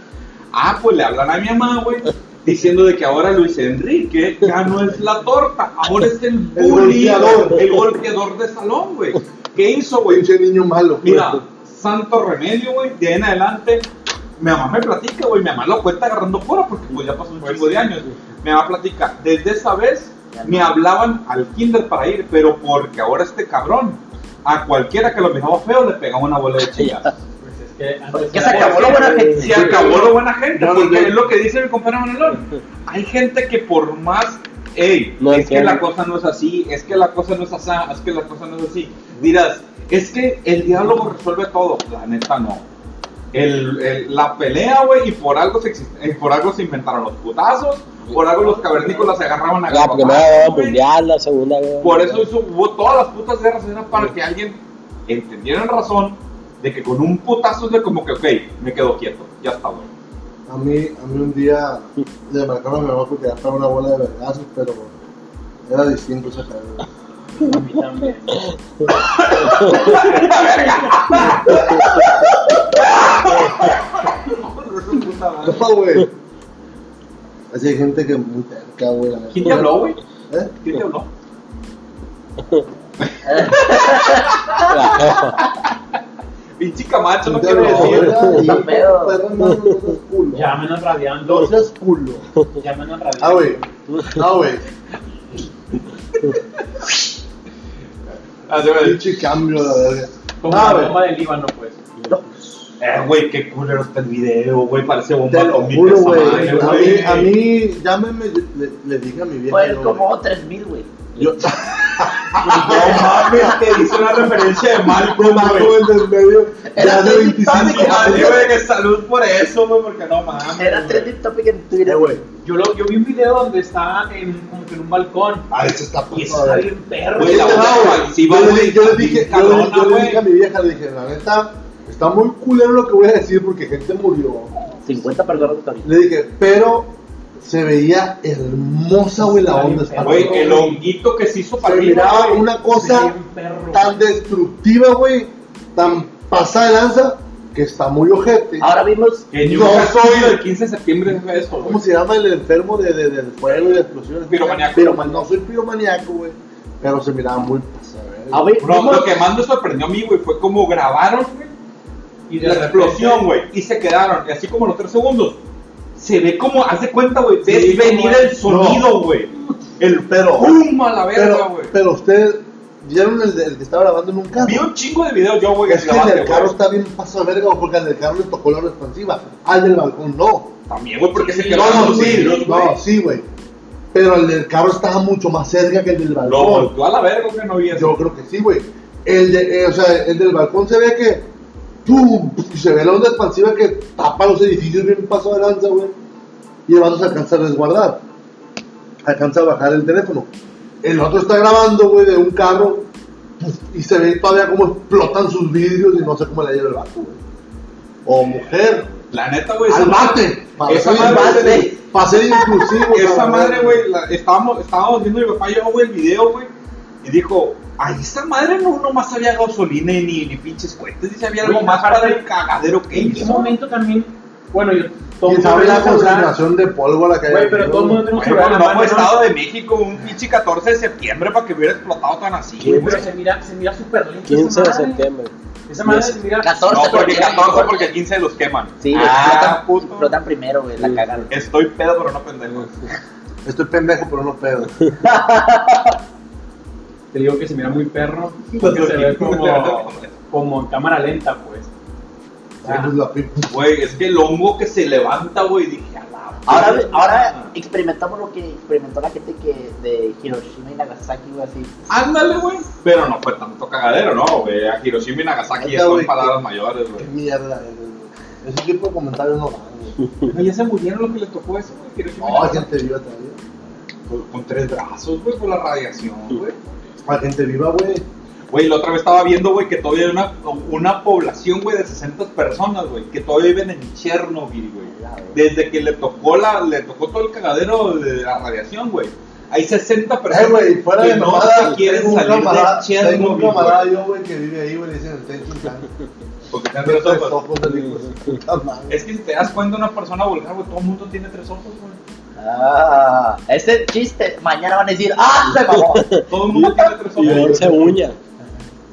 Ah, pues le hablan a mi mamá, güey, diciendo de que ahora Luis Enrique ya no es la torta, ahora es el El bully, golpeador. el golpeador de salón, güey. ¿Qué hizo, güey? Pinche niño malo. güey. Mira, santo remedio, güey, de ahí en adelante, mi mamá me platica, güey, mi mamá lo cuenta agarrando fuera porque pues ya pasó un chingo de años. Mi mamá platica, desde esa vez me hablaban al kinder para ir, pero porque ahora este cabrón, a cualquiera que lo miraba feo le pegaba una bola de chillas. Era- se acabó la buena gente. Se acabó lo buena gente, porque es lo que dice mi compañero Manelón. Hay gente que por más, ey, No es que la cosa no es así, es que la cosa no es así, es que la cosa no es así. Dirás, es que el diálogo resuelve todo. La neta no. El, el- la pelea, güey, y por algo se exist- eh, por algo se inventaron los putazos, por algo los cavernícolas se agarraban a La primera mundial, la segunda guerra Por eso hizo- hubo todas las putas guerras era para que alguien entendiera en razón de que con un putazo es de como que, ok, me quedo quieto, ya está, güey. A mí, a mí un día le marcaron a mi mamá porque ya estaba una bola de vergazos, pero era distinto ese pedo. A mí también. No, güey. Así hay gente que es muy terca, güey. ¿Quién te habló, güey? ¿Eh? ¿Quién te habló? La jefa. Pinche Camacho, no ¿Quién quiere decir. güey? Está Y, pedo. perro, hermano, No seas culo. Llámenos radiando. No seas culo. Llámenos radiando. Ah, güey. No, güey. Güey. Pinche cambio, la verga. Como Ah, la bomba del Líbano, pues. Eh, güey, qué culero está el video, güey, parece bomba Te lo juro, güey. A mí, a mí, llámeme, le, le dije a mi vieja. Fue como 3000, güey. Yo, No mames, te hice una referencia de Malcolm, güey. en el medio, Era ya hace de 25 Titanic, Dale, años. güey, que salud por eso, güey, porque no mames. Era trending topic en Twitter. Eh, güey. Yo, lo, yo vi un video donde está en, como que en un balcón. Ah, eso está Y puto, está bien perro. Güey, la Yo le- dije, yo le- dije a mi vieja, le dije, la neta, está muy culero lo que voy a decir porque gente murió. 50 personas todavía. Le dije, pero se veía hermosa, güey, la onda. Güey, el honguito que se hizo para Se miraba güey. una cosa perro. tan destructiva, güey, tan pasada de lanza, que está muy ojete. Ahora vimos. Que yo No soy soy- el 15 de septiembre es eso, ¿Cómo se llama el enfermo de, de, del fuego y de explosiones? Piromaniaco. Piroma- no soy piromaniaco, güey, pero se miraba muy pasada, A güey. ver, Bro, lo que más me sorprendió a mí, güey, fue cómo grabaron, güey, Y de la explosión, güey, y se quedaron, y así como los tres segundos, se ve como, haz de cuenta, güey, ves Sí, venir el sonido, güey, el Pero- pum a la verga, Pero, güey. pero ustedes vieron el, de- el que estaba grabando en un carro. Vi un chingo de videos yo, güey, Es que el del carro está bien paso de verga, güey, porque al del carro le tocó la hora expansiva. Al del balcón no. También, güey, porque se Sí, quedaron No, no, los sí, güey. no, sí, güey. Pero el del carro estaba mucho más cerca que el del balcón. volteó a la verga, güey, no vi eso. Yo creo que sí, güey. El de, eh, o sea, el del balcón se ve que ¡pum! y se ve la onda expansiva que tapa los edificios bien paso de lanza, güey. Y el vato se alcanza a resguardar. Alcanza a bajar el teléfono. El otro está grabando, güey, de un carro puf, y se ve todavía cómo explotan sus vidrios y no sé cómo le lleva el vato, güey. O mujer. La neta, güey. Al bate. Para Esa madre, bate, para ser inclusivo. Esa madre, güey, estábamos, estábamos viendo mi papá y yo, güey, el video, güey, y dijo, ay, esa madre no nomás había gasolina ni, ni pinches cohetes, dice, había algo Güey, más para el cagadero que ¿En qué hizo. momento también? Bueno, yo. todo ¿Quién el mundo sabe la tiene un celular. concentración de polvo la que hay Güey, pero no? todo el mundo tiene un celular. bueno, en no la fue mano, Estado de México un pinche 14 de septiembre para que hubiera explotado tan así, Güey, güey. pero se mira, se mira súper limpio. 15 de septiembre. Esa madre se mira. 14, No, porque porque 14 porque 15 los queman. Sí, ah, explotan, puto. explotan primero, güey, la cagaron. Estoy pedo, pero no pendejo. Estoy pendejo, pero no pedo. Te digo que se mira muy perro. Porque se ve como, como en cámara lenta, pues. Es pipa. Güey, es que el hongo que se levanta, güey, dije, a la Ahora, ahora experimentamos lo que experimentó la gente que de Hiroshima y Nagasaki, güey, así. Ándale, güey. Pero no fue tanto cagadero, ¿no, güey? A Hiroshima y Nagasaki ya son palabras que- mayores, Qué güey. mierda eres, güey. Ese tipo de comentarios no van, güey. Ya se murieron lo que les tocó eso, güey. Hiroshima No, Nagasaki. gente viva todavía. Con, con tres brazos, güey, por la radiación, güey. Hay gente viva, güey. Güey, la otra vez estaba viendo, güey, que todavía hay una, una población, güey, de 60 personas, güey, que todavía viven en Chernobyl, güey. Desde que le tocó la, le tocó todo el cagadero de la radiación, güey. Hay 60 Eh, personas güey, fuera que de no mamada, se quieren salir camarada, de tengo un Chernobyl, camarada güey. yo, güey, que vive ahí, güey, le dicen Chan. Porque Tiene tres ojos. de. Es que si te das cuenta, una persona vulgar, güey, todo el mundo tiene tres ojos, güey. Ah, ese chiste, mañana van a decir, ¡ah, se mamó! Todo el mundo tiene tres Y ojos. 11 uñas.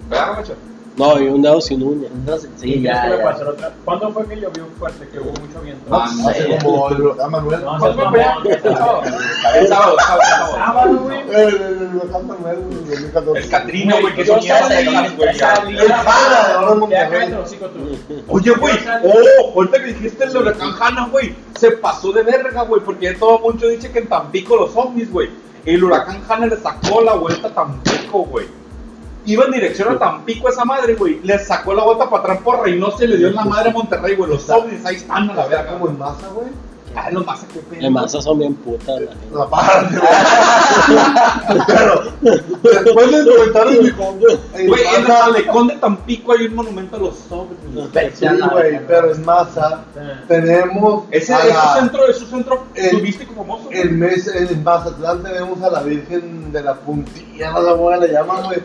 ¿Verdad, macho? No, y un dedo sin uña. Entonces, ¿Y sí, ya, a ya. otra? ¿Cuándo fue que llovió fuerte, que hubo mucho viento? No Ah, sé. no Hace como el huracán Manuel. No, el sábado. El sábado, sábado, güey. El, huracán Manuel, güey, 2014. El Catrina, güey, que son mierda salí, de güey. El ahora Monterrey. tú. Oye, güey, oh, ahorita que dijiste el huracán Hanna, güey, se pasó de verga, güey, porque ya todo mucho dice que en Tampico los ovnis, güey. El huracán Hanna le sacó la vuelta a Tampico, güey. Iba en dirección a Tampico esa madre, güey. Le sacó la vuelta para atrás por Reynosa y le dio en la madre a Monterrey, güey. Los ovnis ahí están a la verga. como en masa, güey. Ah, no pasa que pedo. En masa son bien putas. la gente. La parte, güey. Pero, después del comentario, dijo, en Güey, en el malecón de Tampico hay un monumento a los ovnis. Sí, güey, pero en masa tenemos Ese es su la- centro, es su centro El- turístico famoso. güey. En, mes, en Mazatlán tenemos a la Virgen de la Puntilla, cómo le llaman, güey.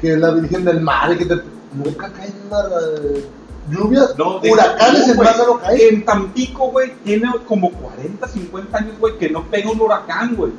Que es la Virgen del Mar y que te, nunca caen eh, lluvias. No, huracanes no, en. Maza no caen. En Tampico, güey, tiene como 40, 50 años, güey, que no pega un huracán, güey.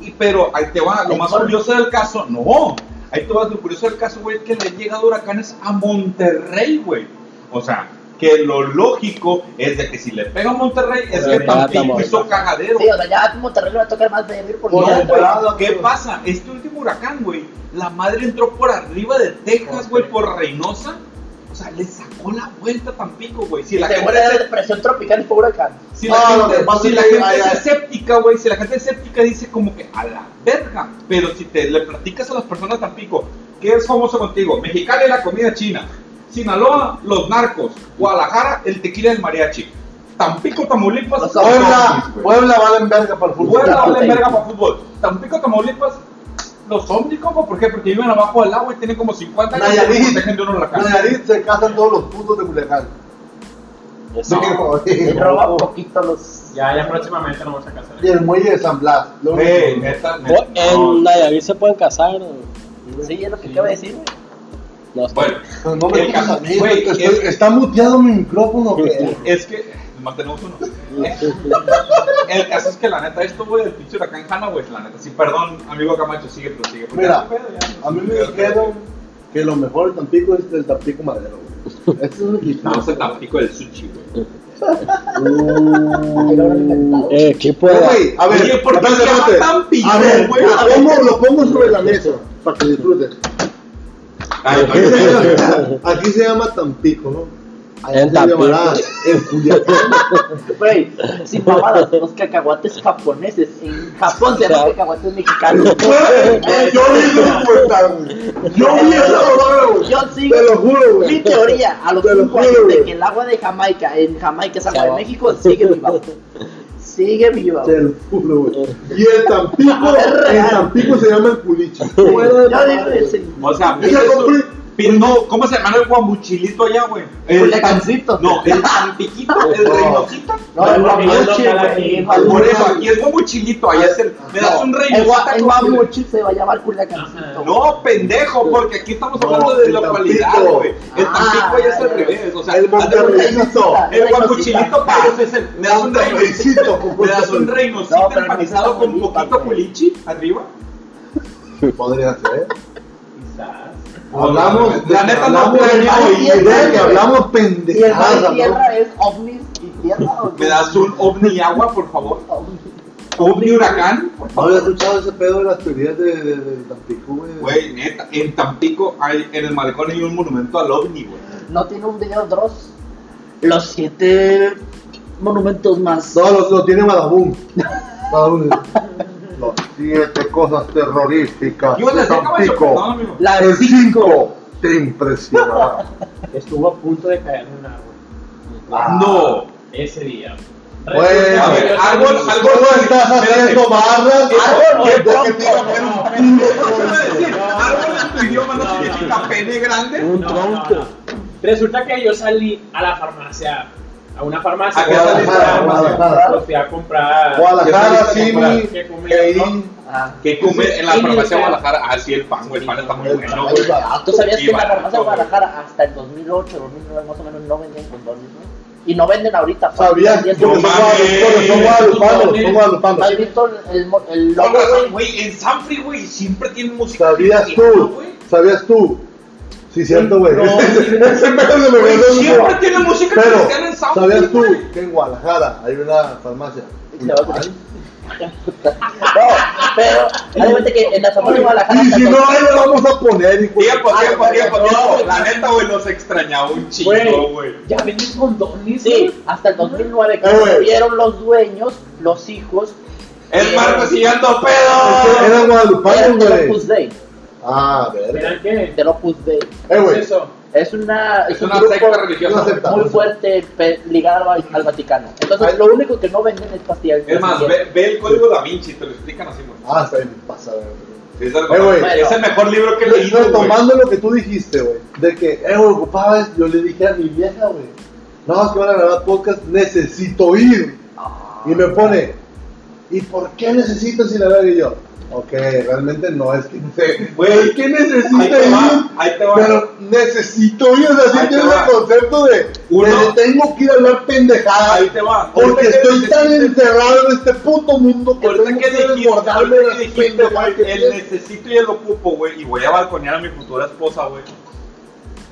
Y pero ahí te va, lo más curioso del caso, no. Ahí te va, lo curioso del caso, güey, que le han llegado huracanes a Monterrey, güey. O sea, que lo lógico es de que si le pega a Monterrey es que Tampico hizo cagadero. Sí, o sea, ya Monterrey le va a tocar más de vivir por güey. parado, ¿Qué pasa? Este último huracán, güey, la madre entró por arriba de Texas, güey, por Reynosa. O sea, le sacó la vuelta a Tampico, güey. Si la gente se- depresión tropical y fue huracán. Si No, la lo gente, pasa si es la gente hay- es escéptica, güey, si la gente es escéptica dice como que a la verga. Pero si te le platicas a las personas de Tampico, ¿qué es famoso contigo? Mexicali la comida china. Sinaloa, los narcos. Guadalajara, el tequila del mariachi. Tampico, Tamaulipas, Los Puebla, güey. Puebla valen verga para el fútbol. Puebla vale Sí. verga para fútbol. Tampico, Tamaulipas, los ovnis, ¿cómo? ¿Por qué? Porque viven abajo del agua y tienen como 50 años y Nayarit. de un huracán. Nayarit se casan todos los putos de Culiacán. Eso. Y roba un poquito los. Ya, ya próximamente nos vamos a casar. Y el muelle de San Blas. Lo que- neta, neta. En no. Nayarit se pueden casar. Sí, es lo que acabo de decir, güey. No. Bueno, Pero no me el digas caso- a mí, güey, estoy- es- ¿Está muteado mi micrófono? güey? Es que mantenemos uno. El caso es que la neta, esto, güey, del pinche huracán Hanna, güey, la neta, sí, perdón, amigo Camacho, sigue, prosigue. porque Mira, ya, pedo, ya. A mí me dijeron que lo mejor de Tampico es el Tampico Madero, güey. Este es un equipo. No, se Tampico del sushi, güey. Inventado. Eh, equipo Pero, de. güey, a ver, Oye, ¿por qué A ver, güey? lo pongo, lo pongo sobre la mesa para que disfruten. Aquí se, llama, aquí se llama Tampico, ¿no? Allá En se Tampico. llamará el Culiacán. Güey, sin mamadas, los cacahuates japoneses. En Japón se llaman cacahuates mexicanos. Güey, Yo vi ese documental, güey. Yo vi esa mamada, güey. Yo sigo. Te lo juro, Mi güey. teoría a los Te lo 5 juro, años de que el agua de Jamaica en Jamaica es agua de. México sigue viva. Sigue viva. Te lo juro, güey. Y el Tampico, Es en Tampico se llama el culichi. Yo digo ese. O sea, Pi- No, ¿cómo se llama el guamuchilito allá, güey? El tam- No, el tampiquito, el No. reynosito. No, el Guamuchi, guamuchi, cada güey. quien. Por eso, aquí es guamuchilito, allá es el. Me das un gua- el con- guamuchi se va a llamar Culiacancito. No, pendejo, porque aquí estamos hablando de localidad, güey. El Ah, Tampico ya es al revés, o sea, El Monterreycito. el guamuchilito para ellos es el. Me das un con Me das un no empanizado con poquito culichi arriba. Podría ser. Quizás. Hablamos, La neta no hablamos creo, de de que hablamos Y el mar pendejadas, y ¿no? tierra es ovnis y tierra. ¿Me das un ovni agua, por favor? Ovni. ¿Ovni huracán? ¿No había escuchado ese pedo de las teorías de, de, de Tampico, güey? Güey, neta, en Tampico hay, en el malecón hay un monumento al ovni, güey. ¿No tiene un video Dross? Los siete monumentos más. No, lo, lo tiene Badabun. Badabun. Los siete cosas terroríficas Yo de les de Tampico. no. La El 5 te impresionará. Estuvo a punto de caer en un árbol. No. Ese día. Bueno, A ver, árbol, árbol. ¿Cómo estás haciendo barras? Árbol, Porque no, te iba a hacer un decir, árbol en tu idioma no significa pene grande. Un No, tronco. no, no. Resulta que yo salí a la farmacia, a una farmacia. ¿A? Guadalajara, Guadalajara. Pues fui a comprar. Guadalajara, ¿Qué Simi, ¿Qué comida, Keirin. Ah. En la farmacia de Guadalajara. Ah, sí, el pan, güey. El pan está muy bueno, güey. ¿Tú sabías que en la farmacia de. Guadalajara hasta el 2008, 2009 más o menos no vendían condones, ¿no? Y no venden ahorita. pues, ¿Sabías? vendían Porque son No condones. mames. guadalupanos, son guadalupanos, son guadalupanos. ¿Has visto el, el, mo- el Con logo, razón, güey? güey, en Sanfri, güey, siempre tienen música. ¿Sabías tú? güey. ¿Sabías tú? Sí, cierto, güey. No. Ese pedo se me Güey, olvidó. siempre tienen música Pero, cristiana en Sanfri. ¿sabías tú que en Guadalajara hay una farmacia? No, pero que en la farmacia de Guadalajara. Y si no, ahí lo vamos a poner, hijo Tiempo, tiempo, tiempo, no, tiempo. La neta, güey, los extrañaba un chingo, Güey, güey. ya venden condones. Sí, hasta el 2009 que Eh, güey. vieron los dueños, los hijos. El Marco siguiendo pedo. Guadalupanos, del güey. Ah, ver. ¿Eran qué? Del Opus Dei. Eh, ¿Qué güey. es eso? Es una, Es un una grupo secta religiosa. secta. muy fuerte ligado al, al Vaticano. Entonces, lo único que no venden es pastillas. Es más, ve, ve el código da Vinci, te lo explican así, güey. Ah, está bien, pasa, güey. Sí, es, el, Eh, güey. es el mejor libro que he leído, güey. Retomando lo que tú dijiste, güey, de que, eh, güey, ocupaba esto, yo le dije a mi vieja, güey, no, es que van a grabar podcast, necesito ir. Y me pone, ¿y por qué necesitas ir a ver? Y yo, ok, realmente no es que, Güey, es que Ahí necesita te va, ahí te va. Pero necesito ir, o sea, sí Ahí tienes el concepto de, Uno- de tengo que ir a hablar pendejadas. Ahí te va. Porque estoy tan encerrado en este puto mundo que tengo que desbordarme de las pendejadas güey, el necesito y el ocupo, güey, y voy a balconear a mi futura esposa, güey.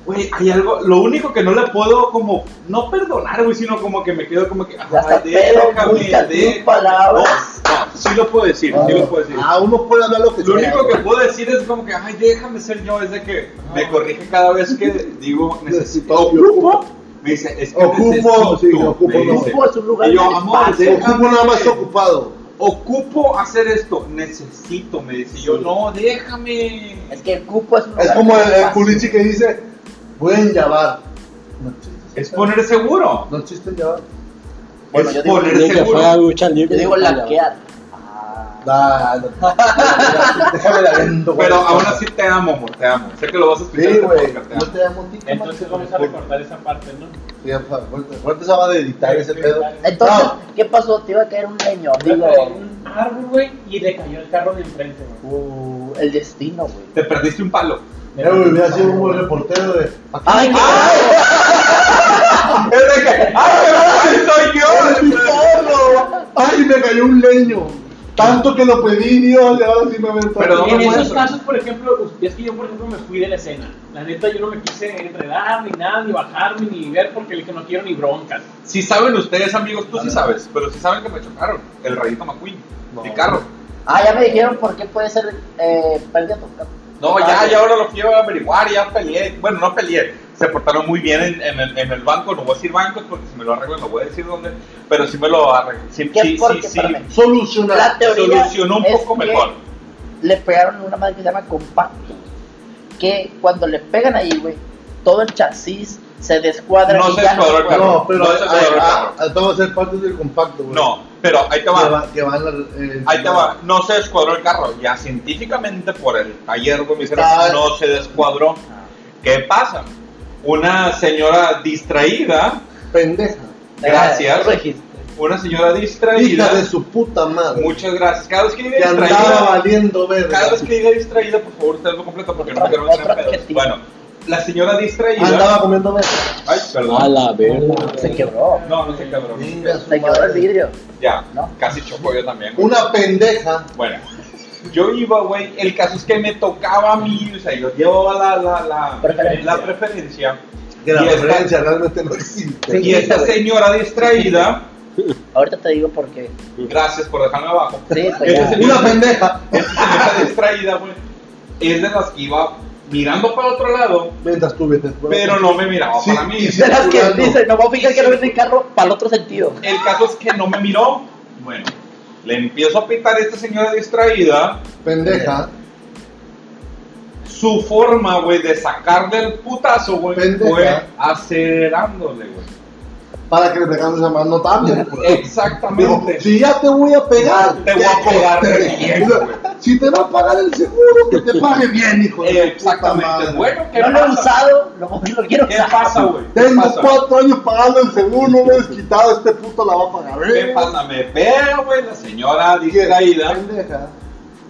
Güey, hay algo, lo único que no le puedo como, no perdonar, güey, sino como que me quedo como que, tus déjame. palabras. No, no, sí lo puedo decir, sí lo puedo decir. Ah, uno puede hablar lo que Lo sea, único que puedo decir es como que, ay, déjame ser yo, es de que me corrige cada vez que digo necesito, ocupo, me dice, es que Ocupo, necesito, sí, ocupo, me dice. Ocupo es un lugar Y yo, de amor, espacio. déjame. Ocupo nada más ocupado. Ocupo hacer esto, necesito, me dice yo, no, déjame. Es que el cupo es un Es como de el, el culichi que dice, pueden llevar. No existe. Es poner seguro. No existe llevar. Bueno, es yo digo poner Ni que seguro. lucha libre. Yo digo laquear. Nah, no. Déjame la vendo. Pero aún así te amo, amor, te amo. Sé que lo vas a explicar Sí, este güey. Yo te amo a ti. Entonces vamos a recortar esa parte, ¿no? Sí, fuerte se va a editar ese pedo. Entonces, No. ¿qué pasó? Te iba a caer un leño. Digo, Digo, un árbol, güey, y le cayó el carro de enfrente, güey. uh, el destino, güey. Te perdiste un palo. Güey, hubiera sido un buen reportero de. ¡Ay, qué que, ¡ay, soy yo! ¡Ay, me cayó un leño! Tanto que lo pedí, Dios, y ahora sí me ven Pero en esos muestro. casos, por ejemplo, pues, es que yo, por ejemplo, me fui de la escena. La neta, yo no me quise enredar, ni nada, ni bajarme, ni ver, porque le dije, no quiero ni broncas. Si saben ustedes, amigos, tú sí sabes, pero si saben que me chocaron, el rayito McQueen, mi carro. Ah, ya me dijeron por qué puede ser eh, pérdida total. No, ya, ya ahora lo a averiguar, ya peleé. Bueno, no peleé. Se portaron muy bien en, en el, en el banco. No voy a decir bancos porque si me lo arreglan no voy a decir dónde. Pero sí me lo arreglan. Sí, ¿Qué? sí, Porque, sí, sí. Solucionar. La teoría Solucionó un es poco mejor. Le pegaron una madre que se llama compacto. Que cuando le pegan ahí, güey, todo el chasis se descuadra No y se descuadró el carro. No, pero No, eso es ah, otro ah, carro. ah, todo va a ser parte del compacto, güey. No, pero ahí te va. va, que van al- eh, Ahí te va. No se descuadró el carro. Ya científicamente por el taller, no se descuadró. ¿Qué pasa? Una señora distraída, Pendeja. Gracias. Eh, una señora Hija distraída. de su puta madre. Muchas gracias. Cada vez que diga distraída, valiendo verga. cada vez que diga distraída, por favor, usted lo completo porque no meter otro pedos. Bueno, la señora distraída. Andaba comiendo verga. Ay, A perdón. la verga. Se quebró. No, no se quebró. Se quebró el vidrio. Ya, ¿No? casi chocó yo también. güey. Una pendeja. Bueno, yo iba, güey. El caso es que me tocaba a mí, o sea, yo llevaba la, la, la, Preferencia. la preferencia. Que la Y esta- referencia realmente no existe. Sí. Y esta señora distraída, Ahorita te digo por qué. gracias por dejarme abajo. Sí, pues ya. señora- Una pendeja. Esta señora distraída, güey, es de las que iba mirando para otro lado, Mientras tú vete. pero no me miraba Sí, para mí. y De las que dice, me voy a fijar que no viene el carro para el otro sentido. El caso es que no me miró. Bueno, le empiezo a pitar a esta señora distraída. Pendeja. Su forma, güey, de sacarle el putazo, güey, fue acelerándole, güey. Para que le pegamos esa mano también. Digo, Exactamente. si ya te voy a pegar, Te voy a pegar te- bien. Si te va a pagar el seguro, que te pague bien, hijo de Exactamente. Bueno, ¿qué No lo he pasa? usado, no lo quiero ¿Qué usar. pasa, güey? ¿Qué Tengo pasa? cuatro años pagando el seguro, no me he desquitado, este puto la va a pagar. ¿Qué ¿eh? pasa? Me pega, güey, la señora. Pendeja.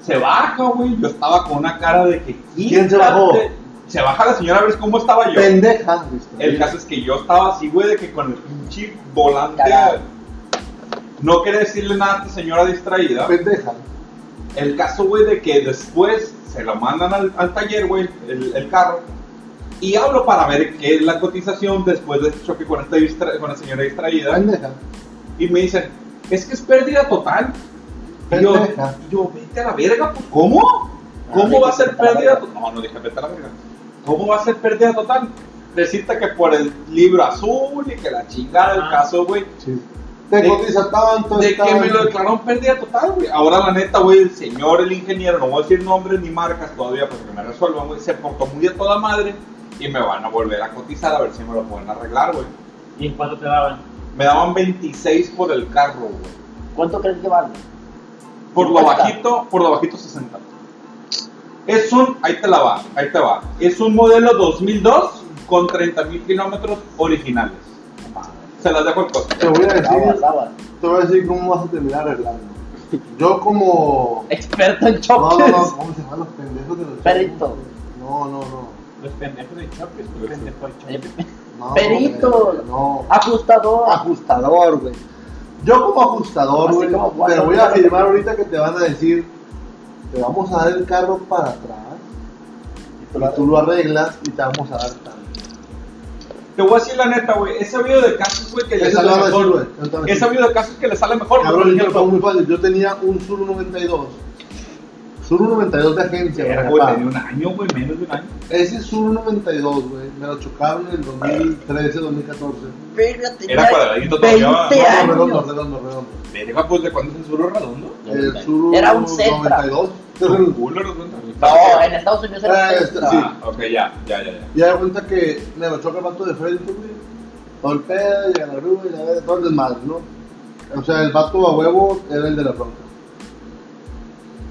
Se baja, güey. Yo estaba con una cara de que. ¿Quién se bajó? Se baja la señora a ver cómo estaba yo. Pendeja. El caso es que yo estaba así, güey, de que con el pinche volante. Cagado. No quería decirle nada a esta señora distraída. Pendeja. El caso, güey, de que después se lo mandan al, al taller, güey, el, el carro. Y hablo para ver qué es la cotización después de este choque con, esta distra- con la señora distraída. Pendeja. Y me dicen, es que es pérdida total. Y yo, Pendeja. y yo, vete a la verga, pues, ¿cómo? ¿Cómo Ah, va a ser pérdida total? No, no dije vete a la verga. ¿Cómo va a ser pérdida total? Decirte que por el libro azul y que la chingada del Ah. caso, güey, Sí. Te De- cotiza tanto. de que me lo declararon pérdida total, güey. Ahora, la neta, güey, el señor, el ingeniero, no voy a decir nombres ni marcas todavía para que me resuelvan, güey, se portó muy a toda madre y me van a volver a cotizar a ver si me lo pueden arreglar, güey. ¿Y en cuánto te daban? Me daban 26 por el carro, güey. ¿Cuánto crees que vale? Por lo 50. bajito, por lo bajito 60. Es un, ahí te la va, ahí te va. Es un modelo 2002 con 30 mil kilómetros originales. Se las dejo el costo. Te voy a decir, te voy a decir cómo vas a terminar arreglando. Yo como... Experto en No, choques. no, no, ¿cómo se llaman los pendejos de los Perito. No, no, no. Los pendejos de choques, los pendejos de Eh, choques. no Perito. No. Ajustador. Ajustador, güey. Yo como ajustador, güey, te voy a afirmar ahorita que te van a decir, te vamos a dar el carro para atrás, y tú lo arreglas y te vamos a dar tanto. Te voy a decir la neta, güey. He sabido de casos, güey, que le sale mejor. He sabido de casos que le sale mejor. Cabrón, yo muy fácil. Yo tenía un Suru 92. Suru 92 de agencia, Era, güey, tenía un año, güey, menos de un año. Ese Suru 92, güey, me lo chocaron en el 2013, 2014. Verga, tenía Era cuadradito todavía. 20 No, años. redondo, redondo, redondo. Verga, pues, ¿de cuándo es el suro redondo? El Suru Era un Sentra. 92. Un culo redondo. No, en Estados Unidos era Ah, un este, Sentra. sí. Ah, ok, ya, ya, ya, ya. Da cuenta que me lo choca el vato de frente, güey. Todo el pedo, y a la grúa, y la verga, todo el desmadre, ¿no? O sea, el vato a huevo era el de la bronca.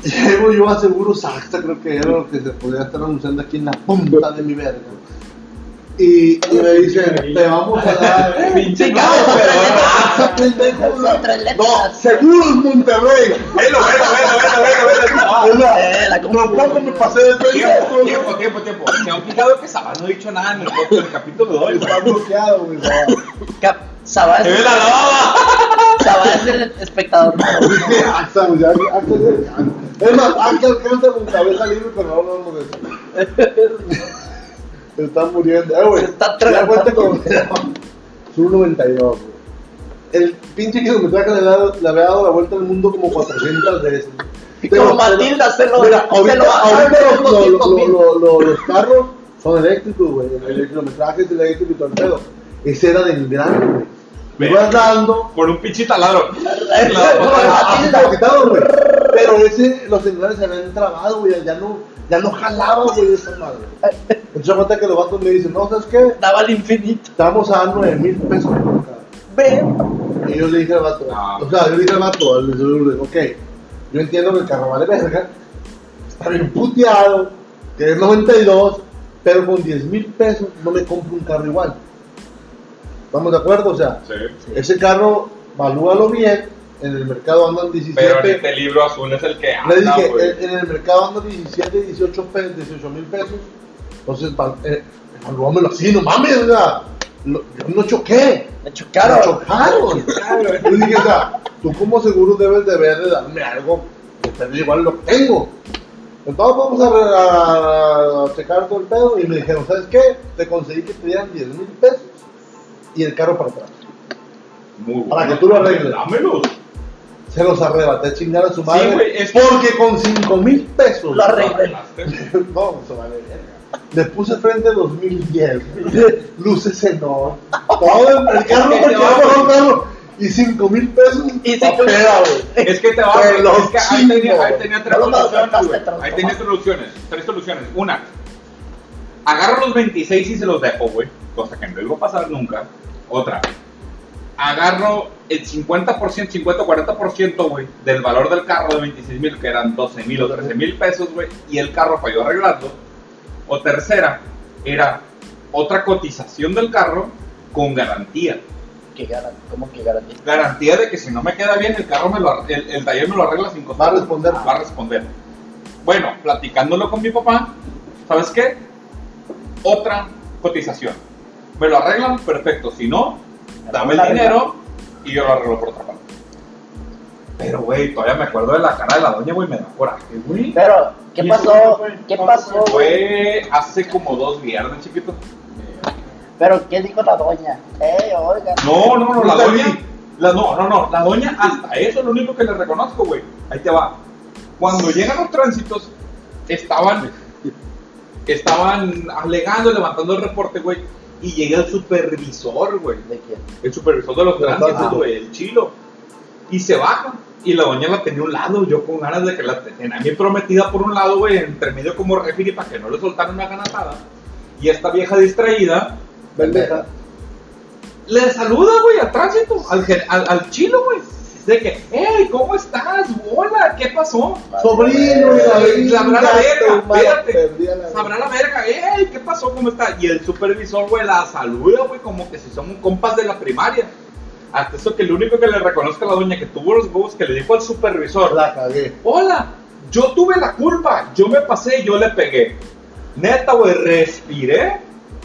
Llego yo a Seguro Saxa, creo que era lo que se podía estar anunciando aquí en la punta de mi verga. Y, y me dicen, te vamos a dar... Pinche Sí, no, cabrón, pero- ¡Ah, pendejo! No. Seguros Monterrey. Velo, velo, velo, velo, velo, la- Eh, me pasé de Tiempo, tiempo, tiempo, tiempo. Se han fijado que Sabá no ha dicho nada en el, capítulo de hoy. Está bloqueado, güey. Sabá ¡Se ve es, la lavaba! Sabá es el espectador. Güey, ya- Axa- Es más, Axa alcanza con cabeza libre, pero no hablamos de eso. Se están muriendo. Eh, güey. Se está como Sur 92, güey. El pinche kilometraje le, le había dado la vuelta al mundo como 400 veces. Pero- Como Matilda se lo, Mira, se ahorita, lo los, los los- 200 mil. los- los- los carros son eléctricos, güey. El, el kilometraje es eléctrico y todo el pedo. Ese era del grande, güey. Ve. Ibas dando. Por un pinche taladro. Quitaron, güey. Pero ese, los celulares se habían trabado, güey. Ya no, ya no jalaba, güey, esa madre. Entonces, cuenta que los vatos me dicen, no, ¿sabes qué? Daba al infinito. Te vamos a dar 9 mil pesos por cada. Ve. Y yo le dije al vato, No. o sea, yo le dije al vato, al seguro, ok, yo entiendo que el carro vale verga, está bien puteado, que es 92, Pero con 10 mil pesos no me compro un carro igual. ¿Estamos de acuerdo? O sea, Sí. ese carro, valúalo bien. En el mercado andan 17. Pero en este libro azul es el que Le anda, dije, güey. en, el mercado andan 17, 18 pesos, 18 mil pesos. Entonces, eh, así, no mames, o sea, lo- yo no choqué. Me chocaron. Me chocaron. Yo dije, o sea, tú como seguro debes de ver de darme algo, que te igual lo que tengo. Entonces vamos a, a- a checar todo el pedo y me dijeron, ¿sabes qué? Te conseguí que te dieran 10 mil pesos y el carro para atrás. Muy para bueno. que tú lo arregles. Dámelos. Se los arrebaté a chingar a su madre. güey, es- Porque con 5 mil pesos. Lo arreglé. No, se vale. Le puse frente 2010. Luces en no. Todo el, carro, que porque un carro. Y 5 mil pesos. Y güey. Es que te va, Te güey. lo Es que ahí tenía, ahí tenía tres No soluciones, Ahí tenía soluciones. Tres soluciones. Una, agarro los 26 y se los dejo, güey. Cosa que no iba a pasar nunca. Otra, agarro el 50%, 50-40%, güey, del valor del carro de 26 mil, que eran 12 mil o 13 mil pesos, güey, y el carro para yo arreglarlo. O tercera, era otra cotización del carro con garantía. ¿Cómo que garantía? Garantía de que si no me queda bien, el carro me lo, el, el taller me lo arregla sin costo. Va a responder. Va a responder. Bueno, platicándolo con mi papá, ¿sabes qué? Otra cotización. Me lo arreglan, perfecto. Si no, dame el dinero y yo lo arreglo por otra parte. Pero, güey, todavía me acuerdo de la cara de la doña, güey, me da coraje, güey. Pero, ¿qué ¿Y eso pasó? fue? ¿Qué ¿Cuándo pasó? Fue hace como dos viernes, chiquito. Pero, ¿qué dijo la doña? Eh, oiga. No, no, no, la doña. La, no, no, no, la doña, hasta eso es lo único que le reconozco, güey. Ahí te va. Cuando llegan los tránsitos, estaban, estaban alegando, levantando el reporte, güey. Y llega el supervisor, güey. ¿De quién? El supervisor de los los tránsitos, tránsitos. güey, el chilo. Y se baja. Y la doña la tenía a un lado, yo con ganas de que la tenía a mí prometida por un lado, güey, entre medio como refiri para que no le soltaran una ganatada. Y esta vieja distraída, Pendeja. le saluda, güey, al tránsito, al, al, al chilo, güey. De que, hey, ¿cómo estás? Hola, ¿qué pasó? Sobrino, Eh, la sabrá la verga, espérate. Sabrá la verga, hey, ¿qué pasó? ¿Cómo está? Y el supervisor, güey, la saluda, güey, como que si somos compas de la primaria. Hasta eso que lo único que le reconozca a la doña que tuvo los huevos que le dijo al supervisor, La cagué. hola, yo tuve la culpa, yo me pasé, yo le pegué. Neta, güey, respiré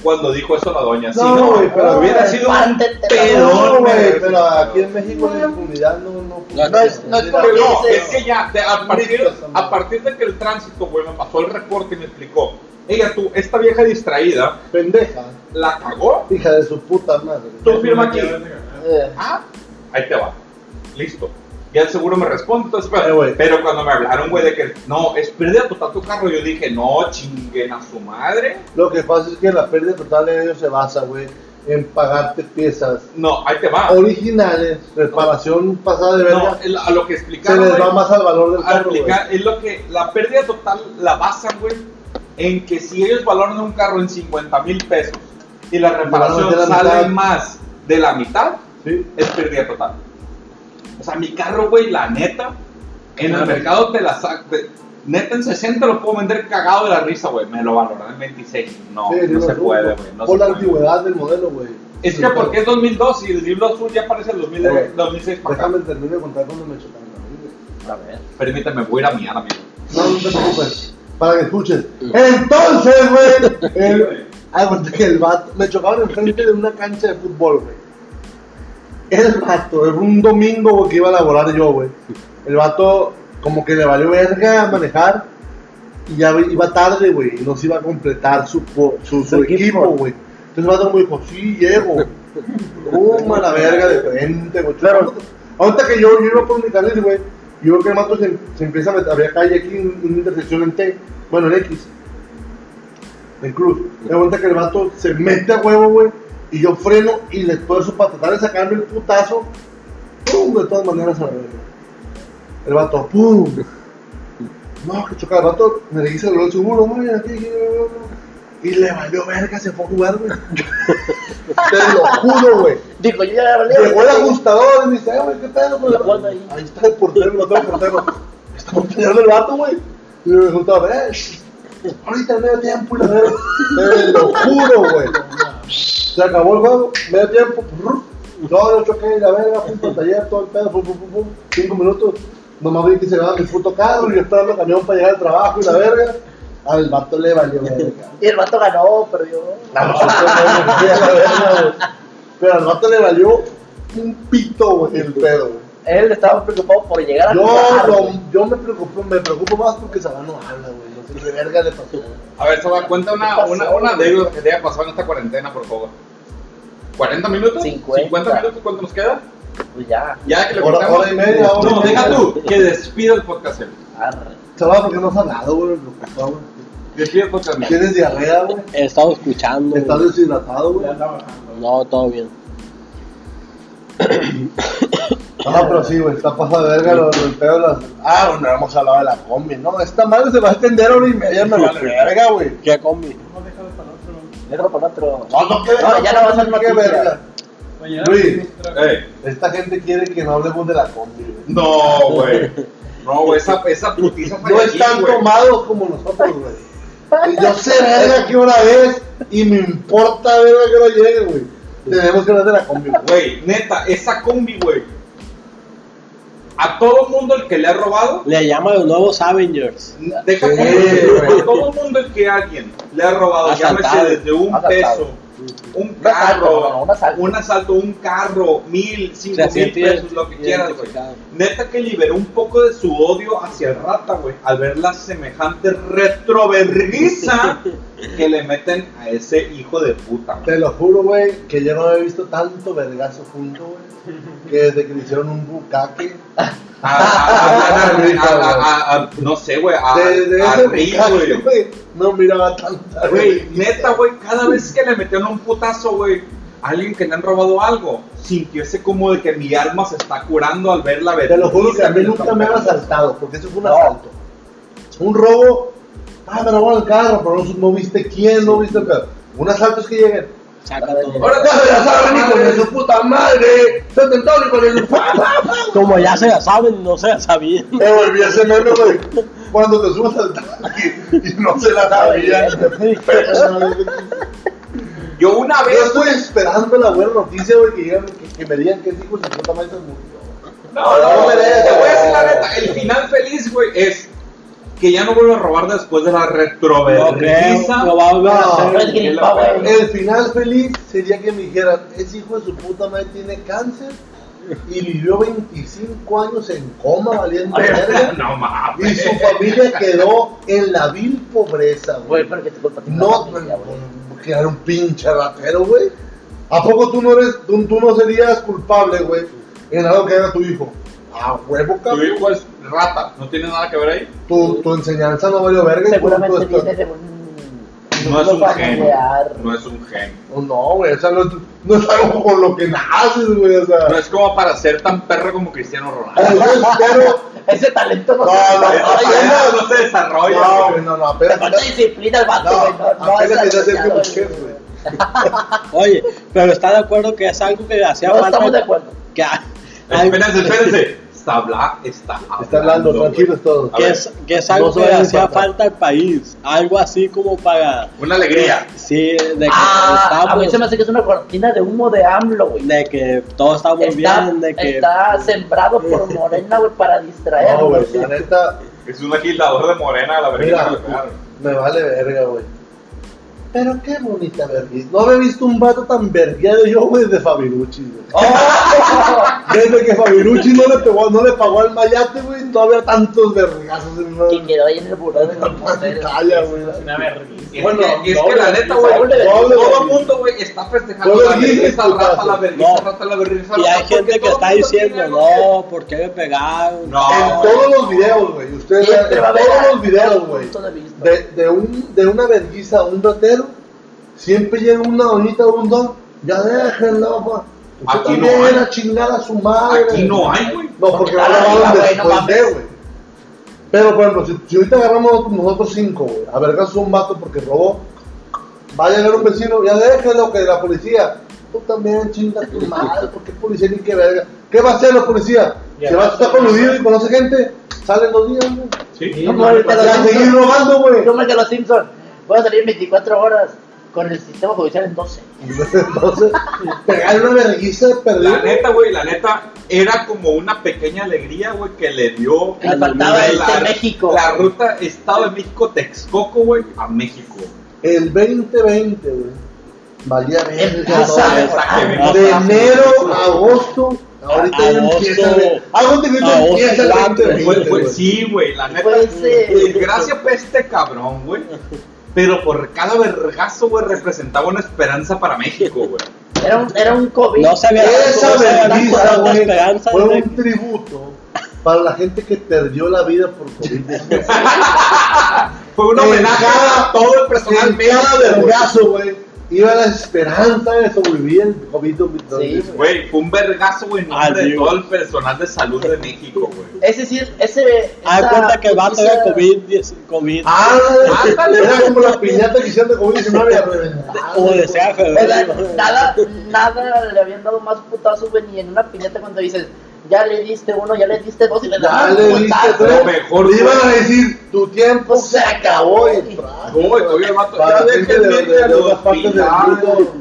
cuando dijo eso la doña. Si No, no, güey, pero- hubiera sido un pedón, No, güey, pero aquí en México la impunidad no, no No es- no es Pero porque no, es que ya, de- a, partir, a partir de que el tránsito, güey, me pasó el reporte y me explicó, ella, tú, esta vieja distraída, Pendeja. la cagó, Hija de su puta madre. tú firma aquí. Eh, Ah, ahí te va. Listo. Ya el seguro me responde. Entonces, Eh, pero, pero cuando me hablaron, güey, de que no, es pérdida total tu carro, yo dije, no, chinguen a su madre. Lo que pasa es que la pérdida total de ellos se basa, güey, en pagarte piezas No, ahí te va. originales, reparación pasada de No, verga, el- a lo que se explicaron, les güey, va más al valor del carro, es lo que la pérdida total la basan, güey, en que si ellos valoran un carro en 50 mil pesos y la reparación la sale mitad. más de la mitad, Sí. es pérdida total. O sea, mi carro, güey, la neta, en el mercado te la saco. Neta, en 60 lo puedo vender cagado de la risa, güey. Me lo valoran en 26. No, Sí, sí, no se puede, güey. No Por la antigüedad del modelo, güey. Es Sí, que porque es 2002 y el libro azul ya aparece el 2000 Güey, 2006 para acá. Déjame terminar de contar cuando me chocaron a mí, güey. a ver. Permíteme, voy a ir a miar, amigo. No, no te preocupes. Para que escuches. Entonces, güey. el- Ay, güey, que el vato. Me chocaron enfrente de una cancha de fútbol, güey. El vato, era un domingo, que iba a laborar yo, güey. El vato, como que le valió verga manejar. Y ya iba tarde, güey. Y no se iba a completar su, po- su, su Su equipo. güey. Entonces el vato me dijo, sí, llego. Toma la verga de frente, güey. Claro. Ahorita que yo, yo iba por mi carril, güey. Y veo que el vato se, se empieza a meter. Había calle aquí, en una intersección en T. Bueno, en X. En Cruz. Da cuenta que el vato se mete a huevo, güey. Y yo freno y le tuerzo para tratar de sacarme el putazo. ¡Pum! De todas maneras a la verga. El vato, ¡pum! No, que choca. El vato me le dice el seguro, no, aquí, aquí, Y le valió verga, se fue a jugar, güey. Te lo juro, güey. Dijo, yo ya hablé. Llegó el ajustador y me dice, "Eh, güey, ¿qué pedo? güey?" ¿Y cuándo ahí? Ahí está el portero, no tengo portero. Está portero del vato, güey. Y me preguntaba, eh. ahorita el medio tiempo y la verdad, te lo juro, güey. Se acabó el juego, medio tiempo, no, yo choqué y la verga, fui por taller, todo el pedo, pum, pum, pum, pum, cinco minutos, nomás vi que se va mi puto carro y yo esperando el camión para llegar al trabajo y la verga, al vato le valió verga. Y el vato ganó, perdió. No, no, no, no. Pero al vato le valió un pito, güey, el pedo, güey. Él estaba preocupado por llegar a Yo, jugar, güey. yo me preocupo, me preocupo más porque Sabá no habla, güey. No sé qué verga le pasó. A ver, Saba, cuenta una, ¿Qué pasó, una, una anécdota que te haya pasado en esta cuarentena, por favor. ¿40 minutos? 50. minutos? ¿Cuánto nos queda? Pues ya. Ya que le Hora- cortamos. hora y media, hora No, deja tú, que despida el podcast. él. Arre. Sabá, porque no has hablado, güey. Güey. Despide el podcast. Tienes diarrea, güey. He estado escuchando. Estás deshidratado, güey. Ya anda bajando. No, todo bien. Ah, pero sí, güey. Está pasado de verga lo del pedo de las. Ah, bueno, hemos hablado de la combi. No, esta madre se va a extender a hora y media. Me vale verga, güey. ¿Qué combi? Negro por otro. No, no, que No, ya no va a ser noticia. verga. Mañana Luis. Esta gente quiere que no hablemos de la combi, güey. No, güey. No, güey, esa, esa putiza fue No están güey. tomados como nosotros, güey. Yo sé verga qué hora es y me importa verga qué hora llegue, güey. Tenemos que hablar de la combi, güey. Güey, neta, esa combi, güey. A todo mundo el que le ha robado, Le llaman los nuevos Avengers. deja Sí, todo mundo el que alguien le ha robado, llámese desde un Asaltado. peso, un asalto, carro, un asalto. un asalto, un carro, mil, cinco mil pesos, lo que quieras, güey. Neta que liberó un poco de su odio hacia el rata, güey, al ver la semejante retroverguiza que le meten a ese hijo de puta. Te lo juro, güey, que yo no había visto tanto vergazo junto, güey. Que desde que le hicieron un bucaque. No sé, güey, a, a ese güey. no miraba tanta. Güey, neta, güey, cada vez que le metieron un putazo, güey, alguien que le han robado algo, sintiese como de que mi alma se está curando al ver la verdad. Te lo juro que a mí nunca me han asaltado, porque eso fue un asalto. Un robo, ah, me robaron el carro, pero no, viste quién, no viste el pedo. Un asalto es que lleguen. Saca todo. Ahora Ya se la saben, hijo de su puta madre. Se tentaron con el. Como ya se la saben, no se la sabían. Me volví ese meme, güey. Cuando te subas al tanque y no se la sabían. Yo una Yo vez, estoy esperando la buena noticia, güey, que, digan, que, que me digan que hijo de su puta madre se murió. no, no, No, te no, voy a decir la no. neta, el final feliz, güey, es que ya no vuelve a robar después de la No creo, retroverguiza. lo va a volver a No, no güey. El final feliz sería que me dijeran, ese hijo de su puta madre tiene cáncer y vivió 25 años en coma valiendo verga. No Y mames. su familia quedó en la vil pobreza, Güey, güey. pero que te culpa tiene No, que era un pinche ratero, güey. ¿A poco tú no eres, tú, tú no serías culpable, güey, en algo que haga tu hijo? A huevo, Tu cabrón. hijo es rata, no tiene nada que ver ahí. Tu, tu enseñanza no valió verga. Seguramente tú- de un. No es un gen. No es un gen. No, güey, o sea, no, no es algo con lo que naces, güey, o sea. No es como para ser tan perro como Cristiano Ronaldo. Ese talento no, No, se no, no se desarrolla. No, güey. no, no, apenas. Falta disciplina el vato, No, güey. No, no apenas como desarrollado, chef, güey. Oye, pero está de acuerdo que es algo que hacía No falta. estamos de acuerdo. Que, Espérense, espérense. Está hablando, está hablando. Está hablando, güey. tranquilos todos. Que es, que es algo no que hacía falta al país. Algo así como para. Una alegría. Sí, de que Ah, a mí estamos. se me hace que es una cortina de humo de AMLO, güey. De que todo está muy Está, bien, de que. está sembrado por Morena, güey, para No, distraernos. güey, sí. la neta, Es un agitador de morena, la mira, verdad. me vale verga, güey. Pero qué bonita vergüenza. No había visto un vato tan vergueado yo, güey, desde Fabirucci, güey. Desde que Fabirucci no le, pegó, no le pagó al mayate, güey, no había tantos vergazos en Que quedó ahí en el buró de mujeres. Calla, güey. Una vergüenza. Bueno, que, es que la neta, güey, todo el mundo, güey, está festejando Doble la vergüenza, rata, la vergüenza, rata, la vergüenza. Y hay gente que está diciendo, no, ¿por qué me pegaron? No. En todos los videos, güey. Ustedes en todos los videos, güey. de. De, de, de una verguiza a un ratero, siempre llega una doñita o un don. Ya déjenlo, pa. Usted Aquí no hay. era chingada a su madre. Aquí no hay, güey. No, porque no después mames. de, güey. Pero, por ejemplo, si, si ahorita agarramos nosotros cinco, güey, a vergas un vato porque robó, va a llegar un vecino, ya déjelo que la policía, tú también chinga tu madre, porque policía ni que verga. ¿Qué va a hacer la policía? Que va a no estar coludido no. y conoce gente, salen dos días, güey. Sí. Como el de Para los seguir Simpsons. robando, güey. Como el de los Simpsons. Voy a salir en 24 horas con el sistema judicial en 12. Entonces, pegar una vergüenza perdido. La neta, güey, la neta, era como una pequeña alegría, güey, que le dio Que le faltaba la- este México. La ruta Estado de México, Texcoco, güey, a México. El 2020, güey. Valía a- vimos De enero a agosto. Ahorita ya Agosto. empieza el. Empieza el cuatro, 2020. Fue- fue- güey. sí, güey, la neta. Güey, Gracias por este cabrón, güey. Pero por cada vergazo, güey, representaba una esperanza para México, güey. Era un, era un COVID. No sabía Esa vergüenza, güey, esperanza fue de- un tributo para la gente que perdió la vida por COVID. Fue un En homenaje a todo el personal En cada vergazo, güey, iba la esperanza de sobrevivir el COVID-19. Sí, Güey, fue un vergazo, güey, en nombre de todo el personal de salud de México, güey. Es decir, ese. Haz esa cuenta que el vato noticia- era COVID, 10 COVID. Ah, Ándale. era como la piñata que hicieron de COVID-19 y a reventar. Como febrero. Nada, nada le habían dado más putazo, güey, ni en una piñata cuando dices, ya le diste uno, ya le diste dos y le Ya das le un diste tres. mejor, Le iban a decir, tu tiempo Pues se acabó. Y Güey, todavía el vato, Para ya déjenme de, ir de otras partes del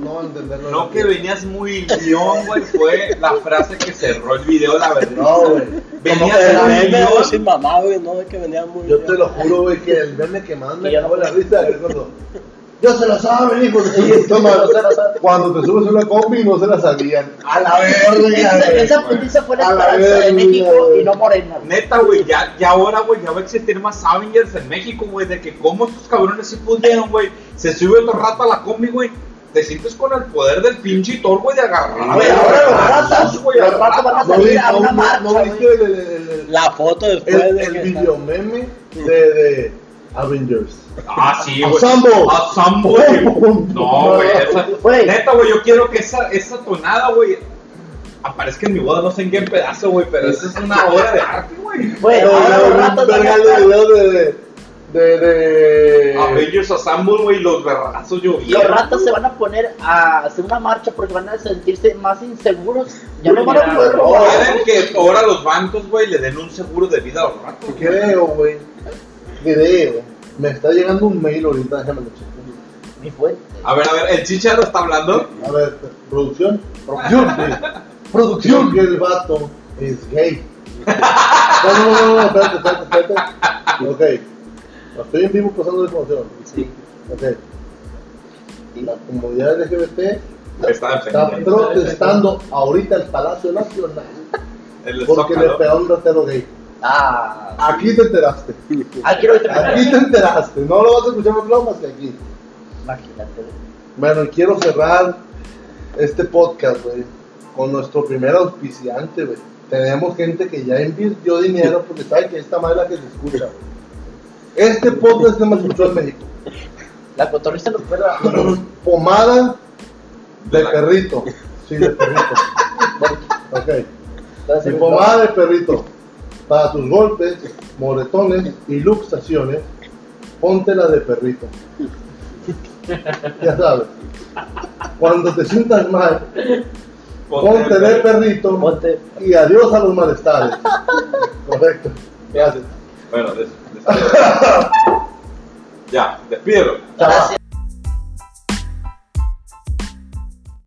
no entenderlo. No que venías muy guion, güey, fue la frase que cerró el video, la verdad. No, güey. Venías muy meme guion. sin mamá, güey, no, de que venía muy Yo bien. te lo juro, güey, que el meme que más me acabó no- la risa es cuando. Yo se lo saben, hijo de puta madre". Yo se saben. Cuando te subes a una combi no se la sabían. A la Esa, verga. esa putiza fue la A la esperanza de México y no Morena. Neta, güey, ya, ya ahora, güey, ya va a existir más Avengers en México, güey, de que como estos cabrones sí pudieron, güey, se sube otro rato a la combi, güey, te sientes con el poder del pinche Thor, güey, de agarrar. Güey, ahora los ratas, güey, los ratas van a ¿No salir viste, a una no- marcha, no viste el, el, el, el, La foto después el, de el que video meme de, de Avengers? Ah, sí, güey. Güey. No, güey, esa- Güey. Neta, güey, yo quiero que esa, esa tonada, güey, aparezca en mi boda, no sé en qué pedazo, güey, pero esa es una obra de arte, güey. Güey, Pero ahora yo los vi ratas un van a vergal de de. de. de. de. Avengers Assemble, güey, los vergazos llovían. Los ratas se van a poner a hacer una marcha porque van a sentirse más inseguros. Ya no van a poder robar. Quieren que ahora los bancos, güey, le den un seguro de vida a los ratos. Creo, güey. Creo. Me está llegando un mail ahorita, déjame lo checar. Mi fuente. A ver, a ver, el chicharo está hablando. A ver, producción. Producción. Producción. Que el vato es gay. No, no, no, no, espérate, espérate, espérate. Ok. Estoy en vivo pasando de información. Sí. Ok. La comunidad LGBT Está está protestando ahorita el Palacio Nacional El porque le pegaron un ratero gay. Ah. Aquí te enteraste. Ah, Aquí te enteraste. No lo vas a escuchar lado más que aquí. Imagínate. Bueno, quiero cerrar este podcast, güey, con nuestro primer auspiciante, güey. Tenemos gente que ya invirtió dinero porque sabe que esta madre la que se escucha, güey. Este podcast se me escuchó en México. La cotorrista nos puede dar. Pomada de perrito. Sí, de perrito. ok. Y pomada de perrito. Para tus golpes, moretones y luxaciones, ponte la de perrito. Ya sabes. Cuando te sientas mal, ponte de perrito Ponte. y adiós a los malestares. Correcto. Gracias. Bueno, des- des- ya, despídelo. Va. Gracias.